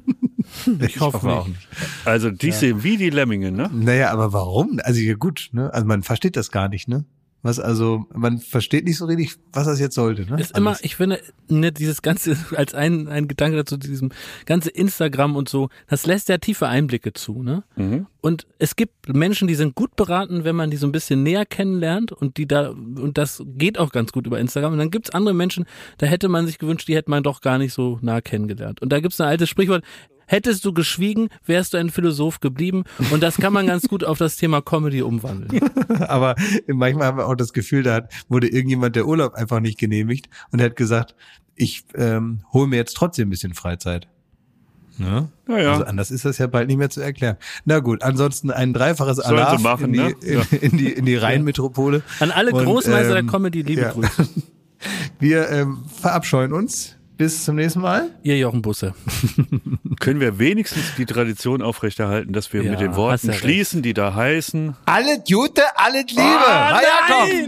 Ich hoffe auch nicht. Also die sehen wie die Lemminge, ne? Naja, aber warum? Also ja gut, ne? Also man versteht das gar nicht, ne? Was also, man versteht nicht so richtig, was das jetzt sollte, ne? Ist immer, ich finde, ne, dieses ganze, als ein, ein Gedanke dazu, diesem ganze Instagram und so, das lässt ja tiefe Einblicke zu, ne? Und es gibt Menschen, die sind gut beraten, wenn man die so ein bisschen näher kennenlernt und die da, und das geht auch ganz gut über Instagram. Und dann gibt's andere Menschen, da hätte man sich gewünscht, die hätte man doch gar nicht so nah kennengelernt. Und da gibt's ein altes Sprichwort, hättest du geschwiegen, wärst du ein Philosoph geblieben. Und das kann man ganz gut auf das Thema Comedy umwandeln. Aber manchmal haben wir auch das Gefühl, da hat, wurde irgendjemand der Urlaub einfach nicht genehmigt und hat gesagt, ich ähm, hole mir jetzt trotzdem ein bisschen Freizeit. Ne? Ja, ja. Also anders ist das ja bald nicht mehr zu erklären. Na gut, ansonsten ein dreifaches machen, in, die, ne? in, Ja. in die in die Rheinmetropole. An alle Und, Großmeister ähm, der Comedy, liebe ja. Grüße. Wir ähm, verabscheuen uns. Bis zum nächsten Mal. Ihr Jochen Busse. Können wir wenigstens die Tradition aufrechterhalten, dass wir Ja, mit den Worten ja recht. schließen, die da heißen. Alle Gute, alle Liebe. Ah, Hi,